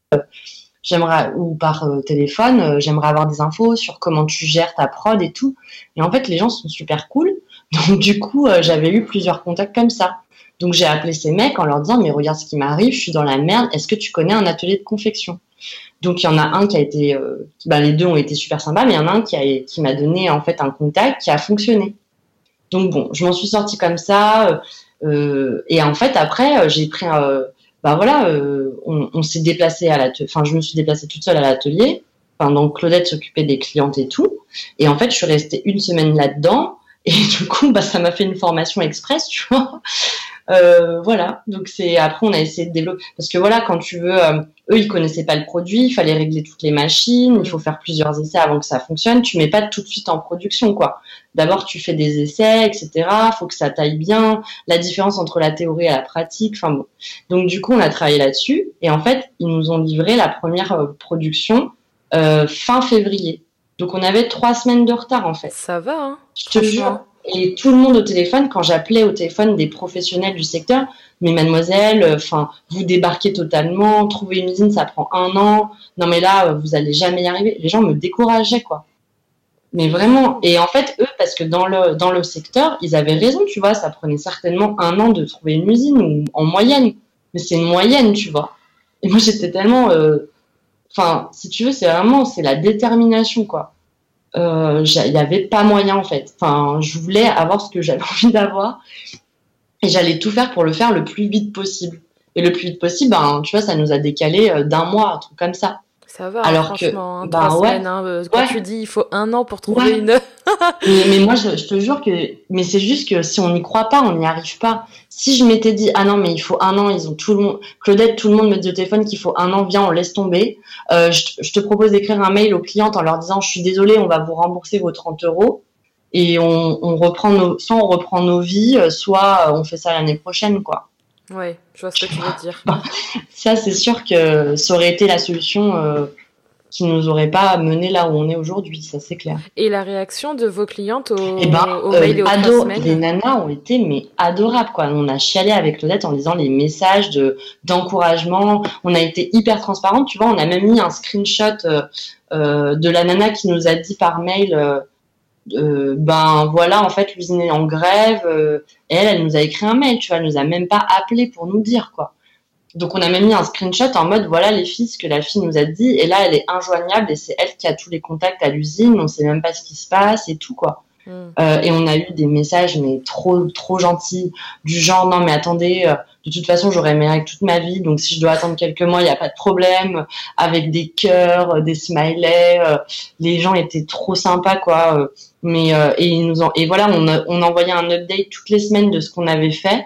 J'aimerais ou par euh, téléphone, euh, j'aimerais avoir des infos sur comment tu gères ta prod et tout. Et en fait, les gens sont super cool. Donc du coup, euh, j'avais eu plusieurs contacts comme ça. Donc j'ai appelé ces mecs en leur disant mais regarde ce qui m'arrive, je suis dans la merde. Est-ce que tu connais un atelier de confection? Donc il y en a un qui a été, bah, les deux ont été super sympas, mais il y en a un qui a, qui m'a donné en fait un contact qui a fonctionné. Donc bon, je m'en suis sortie comme ça. et en fait après, j'ai pris un bah voilà, euh, on, s'est déplacé à l'atelier, enfin je me suis déplacée toute seule à l'atelier, pendant Claudette s'occupait des clientes et tout, et en fait je suis restée une semaine là-dedans Et du coup, bah, ça m'a fait une formation express, tu vois. Euh, voilà. Donc c'est après on a essayé de développer parce que voilà quand tu veux, euh, eux ils connaissaient pas le produit, il fallait régler toutes les machines, il faut faire plusieurs essais avant que ça fonctionne. Tu mets pas tout de suite en production quoi. D'abord tu fais des essais, etc. Faut que ça taille bien. La différence entre la théorie et la pratique. Enfin bon. Donc du coup on a travaillé là-dessus et en fait ils nous ont livré la première euh, production fin février. Donc on avait trois semaines de retard en fait. Ça va, hein, Je te jure. Et tout le monde au téléphone, quand j'appelais au téléphone des professionnels du secteur, mais mademoiselle, euh, enfin, vous débarquez totalement, trouver une usine, ça prend un an. Non mais là, euh, vous allez jamais y arriver. Les gens me décourageaient quoi. Mais vraiment. Et en fait, eux, parce que dans le dans le secteur, ils avaient raison, tu vois. Ça prenait certainement un an de trouver une usine ou en moyenne. Mais c'est une moyenne, tu vois. Et moi, j'étais tellement euh, Enfin, si tu veux, c'est vraiment c'est la détermination quoi. Euh, il n'y avait pas moyen en fait. Je voulais avoir ce que j'avais envie d'avoir et j'allais tout faire pour le faire le plus vite possible. Et le plus vite possible, ben, tu vois, ça nous a décalé euh, d'un mois, un truc comme ça. Ça va, Alors franchement, que, hein, ben, semaines, hein, euh, quand tu dis il faut un an pour trouver une. mais, moi, je, te jure que, mais c'est juste que si on n'y croit pas, on n'y arrive pas. Si je m'étais dit ah non mais il faut un an, ils ont tout le monde, Claudette, tout le monde me dit au téléphone qu'il faut un an, viens, on laisse tomber. Euh, je, te propose d'écrire un mail aux clientes en leur disant je suis désolée, on va vous rembourser vos 30 euros et on, on reprend nos, soit on reprend nos vies, euh, soit on fait ça l'année prochaine quoi. Ouais, je vois ce que tu veux dire. ça, c'est sûr que ça aurait été la solution euh, qui nous aurait pas mené là où on est aujourd'hui, ça c'est clair. Et la réaction de vos clientes au, eh ben, au mail et aux Les nanas ont été mais adorables quoi. On a chialé avec Claudette en disant les messages de d'encouragement. On a été hyper transparente, tu vois. On a même mis un screenshot euh, euh, de la nana qui nous a dit par mail euh, ben voilà, en fait, l'usine est en grève. Euh, et elle, elle nous a écrit un mail, tu vois, elle nous a même pas appelé pour nous dire quoi. Donc on a même mis un screenshot en mode voilà les filles ce que la fille nous a dit et là elle est injoignable et c'est elle qui a tous les contacts à l'usine, on sait même pas ce qui se passe et tout quoi. Mm. Euh, et on a eu des messages mais trop trop gentils du genre non mais attendez de toute façon j'aurais mes règles toute ma vie. Donc si je dois attendre quelques mois il n'y a pas de problème. Avec des cœurs euh, des smileys les gens étaient trop sympas quoi. Mais et ils nous ont et voilà on, envoyait un update toutes les semaines de ce qu'on avait fait.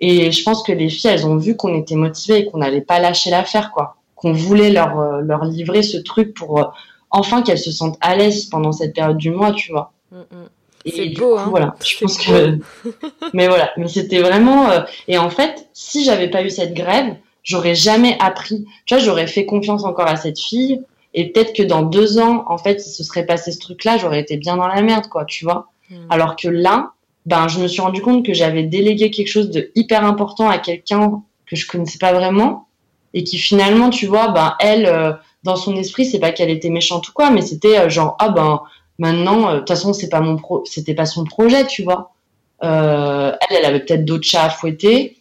Et je pense que les filles elles ont vu qu'on était motivés et qu'on n'allait pas lâcher l'affaire quoi. Qu'on voulait leur leur livrer ce truc pour enfin qu'elles se sentent à l'aise pendant cette période du mois tu vois. Mm, mm. C'est beau, hein. Voilà, je pense que. mais voilà, mais c'était vraiment. Euh, et en fait, si j'avais pas eu cette grève, j'aurais jamais appris. Tu vois, j'aurais fait confiance encore à cette fille. Et peut-être que dans deux ans, en fait, si se serait passé ce truc-là, j'aurais été bien dans la merde, quoi, tu vois. Mm. Alors que là, ben, je me suis rendu compte que j'avais délégué quelque chose de hyper important à quelqu'un que je connaissais pas vraiment. Et qui finalement, tu vois, ben, elle, euh, dans son esprit, c'est pas qu'elle était méchante ou quoi, mais c'était euh, genre, ah ben, Maintenant, euh, de toute façon, c'est pas mon pro, c'était pas son projet, tu vois. Euh, elle, elle avait peut-être d'autres chats à fouetter.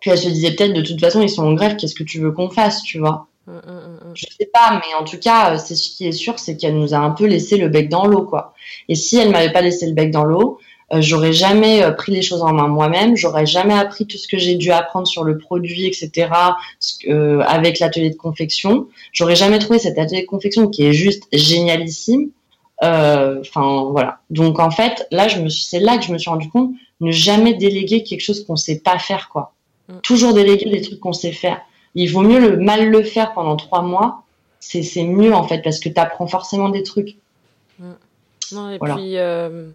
Puis elle se disait peut-être de toute façon, ils sont en grève, qu'est-ce que tu veux qu'on fasse, tu vois. Je mm, mm, mm, Je sais pas, mais en tout cas, euh, c'est ce qui est sûr, c'est qu'elle nous a un peu laissé le bec dans l'eau, quoi. Et si elle m'avait pas laissé le bec dans l'eau, j'aurais jamais pris les choses en main moi-même, j'aurais jamais appris tout ce que j'ai dû apprendre sur le produit, etc. avec l'atelier de confection. J'aurais jamais trouvé cet atelier de confection qui est juste génialissime. Euh, enfin voilà. Donc en fait, là, je me suis, c'est là que je me suis rendu compte ne jamais déléguer quelque chose qu'on sait pas faire, quoi. Mm. Toujours déléguer des trucs qu'on sait faire. Il vaut mieux le mal le faire pendant trois mois. C'est mieux en fait parce que tu apprends forcément des trucs. Mm. Non, et puis euh,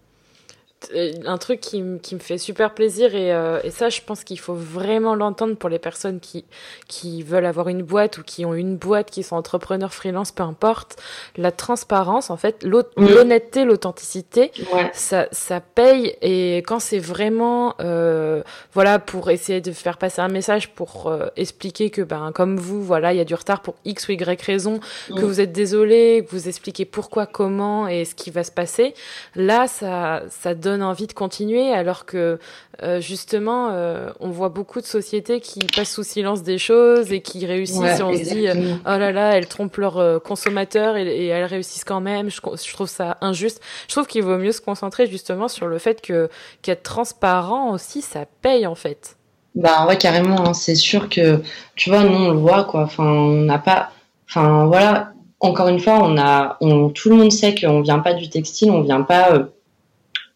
un truc qui, qui, me fait super plaisir et, euh, et ça je pense qu'il faut vraiment l'entendre pour les personnes qui, qui veulent avoir une boîte ou qui ont une boîte, qui sont entrepreneurs freelance, peu importe. La transparence, en fait, l'honnêteté, l'authenticité, ça, ça paye et quand c'est vraiment euh, voilà pour essayer de faire passer un message pour euh, expliquer que ben comme vous voilà il y a du retard pour x ou y raison, que vous êtes désolé, que vous expliquez pourquoi, comment et ce qui va se passer, là ça ça donne donne envie de continuer, alors que euh, justement, euh, on voit beaucoup de sociétés qui passent sous silence des choses et qui réussissent. et on se dit, euh, oh là là, elles trompent leurs consommateurs et, elles réussissent quand même. Je, trouve ça injuste. Je trouve qu'il vaut mieux se concentrer justement sur le fait que qu'être transparent aussi, ça paye en fait. Bah ouais, carrément. Hein. C'est sûr que tu vois, nous on le voit quoi. Enfin, on n'a pas. Enfin voilà. Encore une fois, on a, on, tout le monde sait qu'on vient pas du textile, on vient pas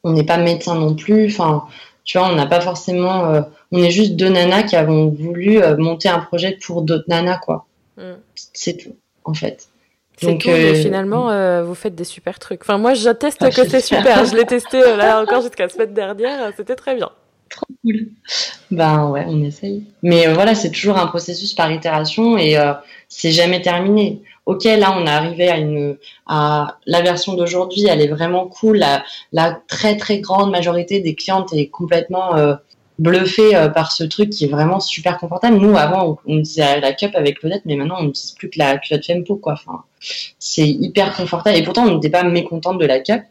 on n'est pas médecin non plus. Enfin, tu vois, on n'a pas forcément. Euh, on est juste deux nanas qui avons voulu euh, monter un projet pour d'autres nanas, quoi. Mm. C'est tout, en fait. C'est tout, mais finalement, vous faites des super trucs. Enfin, moi, j'atteste ah, que c'est super. Je l'ai testé là encore jusqu'à la semaine dernière. C'était très bien. Trop cool. Ben ouais, on essaye. Mais voilà, c'est toujours un processus par itération et c'est jamais terminé ok, là, on est arrivé à la version d'aujourd'hui, elle est vraiment cool. La, très très grande majorité des clientes est complètement euh, bluffée euh, par ce truc qui est vraiment super confortable. Nous, avant, on, utilisait la cup avec Claudette, mais maintenant, on n'utilise plus que la culotte Fempo, quoi. Enfin, c'est hyper confortable. Et pourtant, on n'était pas mécontente de la cup.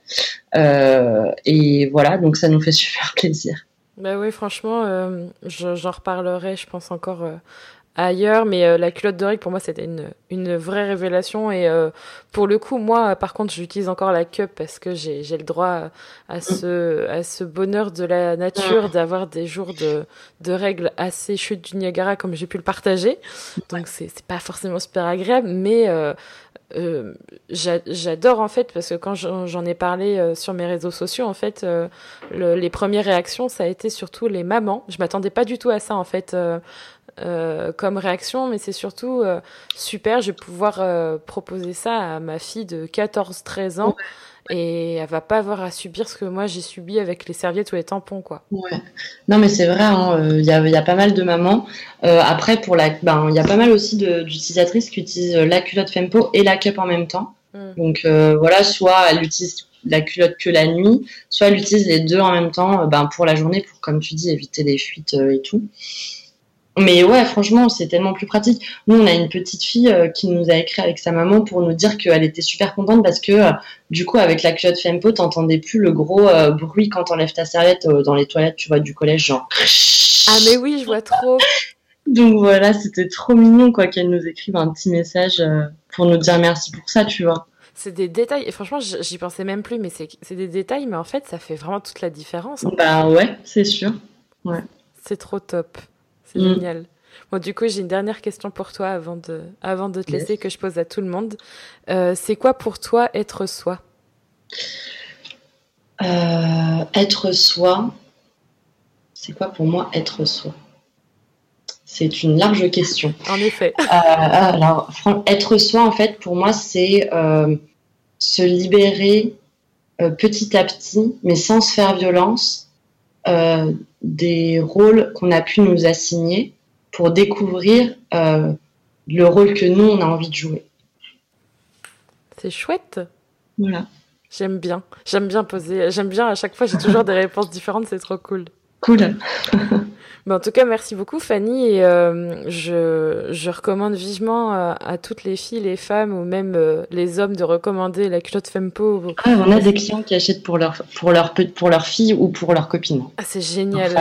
Euh, et voilà, donc ça nous fait super plaisir. Bah oui, franchement, j'en reparlerai, je pense encore ailleurs, mais euh, la culotte de règle pour moi c'était une, une vraie révélation. Et euh, pour le coup moi par contre j'utilise encore la cup parce que j'ai le droit à ce à ce bonheur de la nature d'avoir des jours de de règles assez chutes du Niagara comme j'ai pu le partager. Donc c'est c'est pas forcément super agréable mais euh, euh j'adore en fait parce que quand j'en ai parlé sur mes réseaux sociaux en fait les premières réactions ça a été surtout les mamans. Je m'attendais pas du tout à ça en fait euh, comme réaction, mais c'est surtout euh, super, je vais pouvoir euh, proposer ça à ma fille de 14-13 ans. Et elle va pas avoir à subir ce que moi j'ai subi avec les serviettes ou les tampons, quoi. Ouais. Non, mais c'est vrai, hein, il y, a, y, a, pas mal de mamans. après, pour la, ben, il y a pas mal aussi d'utilisatrices qui utilisent la culotte Fempo et la cup en même temps. Mm. Donc voilà, soit elle utilise la culotte que la nuit, soit elle utilise les deux en même temps ben, pour la journée, pour, comme tu dis, éviter les fuites et tout. Mais ouais, franchement, c'est tellement plus pratique. Nous, on a une petite fille euh, qui nous a écrit avec sa maman pour nous dire qu'elle était super contente parce que, euh, du coup, avec la culotte Fempo, t'entendais plus le gros euh, bruit quand t'enlèves ta serviette dans les toilettes, tu vois, du collège, genre. Ah, mais oui, je vois trop. Donc voilà, c'était trop mignon, quoi, qu'elle nous écrive un petit message pour nous dire merci pour ça, tu vois. C'est des détails, et franchement, j'y pensais même plus, mais c'est des détails, mais en fait, ça fait vraiment toute la différence. Bah ouais, c'est sûr. Ouais. C'est trop top. C'est mm. génial. Bon, du coup, j'ai une dernière question pour toi avant de, avant de te laisser que je pose à tout le monde. Euh, c'est quoi pour toi être soi? Euh, Être soi, c'est quoi pour moi être soi? C'est une large question. En effet. Euh, alors, être soi, en fait, pour moi, c'est se libérer petit à petit, mais sans se faire violence, des rôles qu'on a pu nous assigner pour découvrir euh, le rôle que nous, on a envie de jouer. C'est chouette. Voilà. J'aime bien. J'aime bien poser. J'aime bien à chaque fois, j'ai toujours des réponses différentes, c'est trop cool. Cool. Mais en tout cas, merci beaucoup Fanny et euh, je, je, recommande vivement euh, à, toutes les filles, les femmes ou même euh, les hommes de recommander la culotte Fempo. Ah, on a des clients qui achètent pour leur pour leur pour leur fille ou pour leur copine. Ah, c'est génial.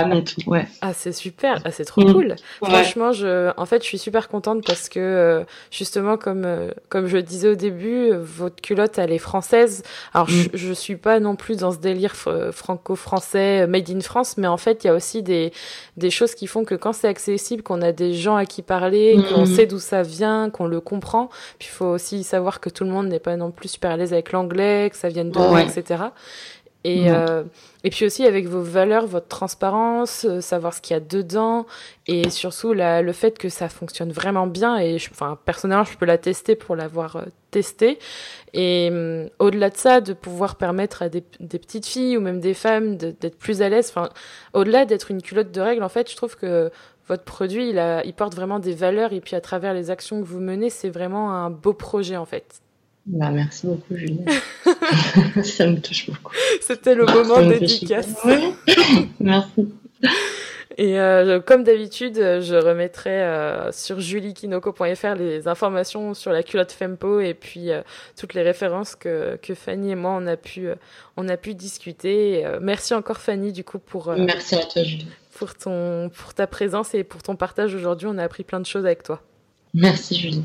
ouais. Ah, c'est super. Ah, c'est trop mm. cool. Franchement, je en fait, je suis super contente parce que justement comme comme je disais au début, votre culotte elle est française. Alors je, mm. je suis pas non plus dans ce délire franco-français made in France, mais en fait, il y a aussi des des choses qui font que quand c'est accessible, qu'on a des gens à qui parler, qu'on mhm. sait d'où ça vient, qu'on le comprend. Puis il faut aussi savoir que tout le monde n'est pas non plus super à l'aise avec l'anglais, que ça vienne de loin, etc. Et, euh, et puis aussi avec vos valeurs, votre transparence, euh, savoir ce qu'il y a dedans, et surtout la, le fait que ça fonctionne vraiment bien. Et je, enfin, personnellement, je peux la tester pour l'avoir euh, testé. Et euh, au-delà de ça, de pouvoir permettre à des, des petites filles ou même des femmes d'être plus à l'aise. Enfin, au-delà d'être une culotte de règles, en fait, je trouve que votre produit, il, a, il porte vraiment des valeurs. Et puis à travers les actions que vous menez, c'est vraiment un beau projet, en fait. Bah, merci beaucoup, Julie. ça me touche beaucoup. C'était le moment dédicace. merci. Et euh, comme d'habitude, je remettrai euh, sur juliekinoko.fr les informations sur la culotte Fempo et puis euh, toutes les références que, que Fanny et moi on a pu, on a pu discuter. merci encore Fanny du coup pour, merci à toi, Julie. pour, ton, pour ta présence et pour ton partage aujourd'hui. On a appris plein de choses avec toi. Merci Julie.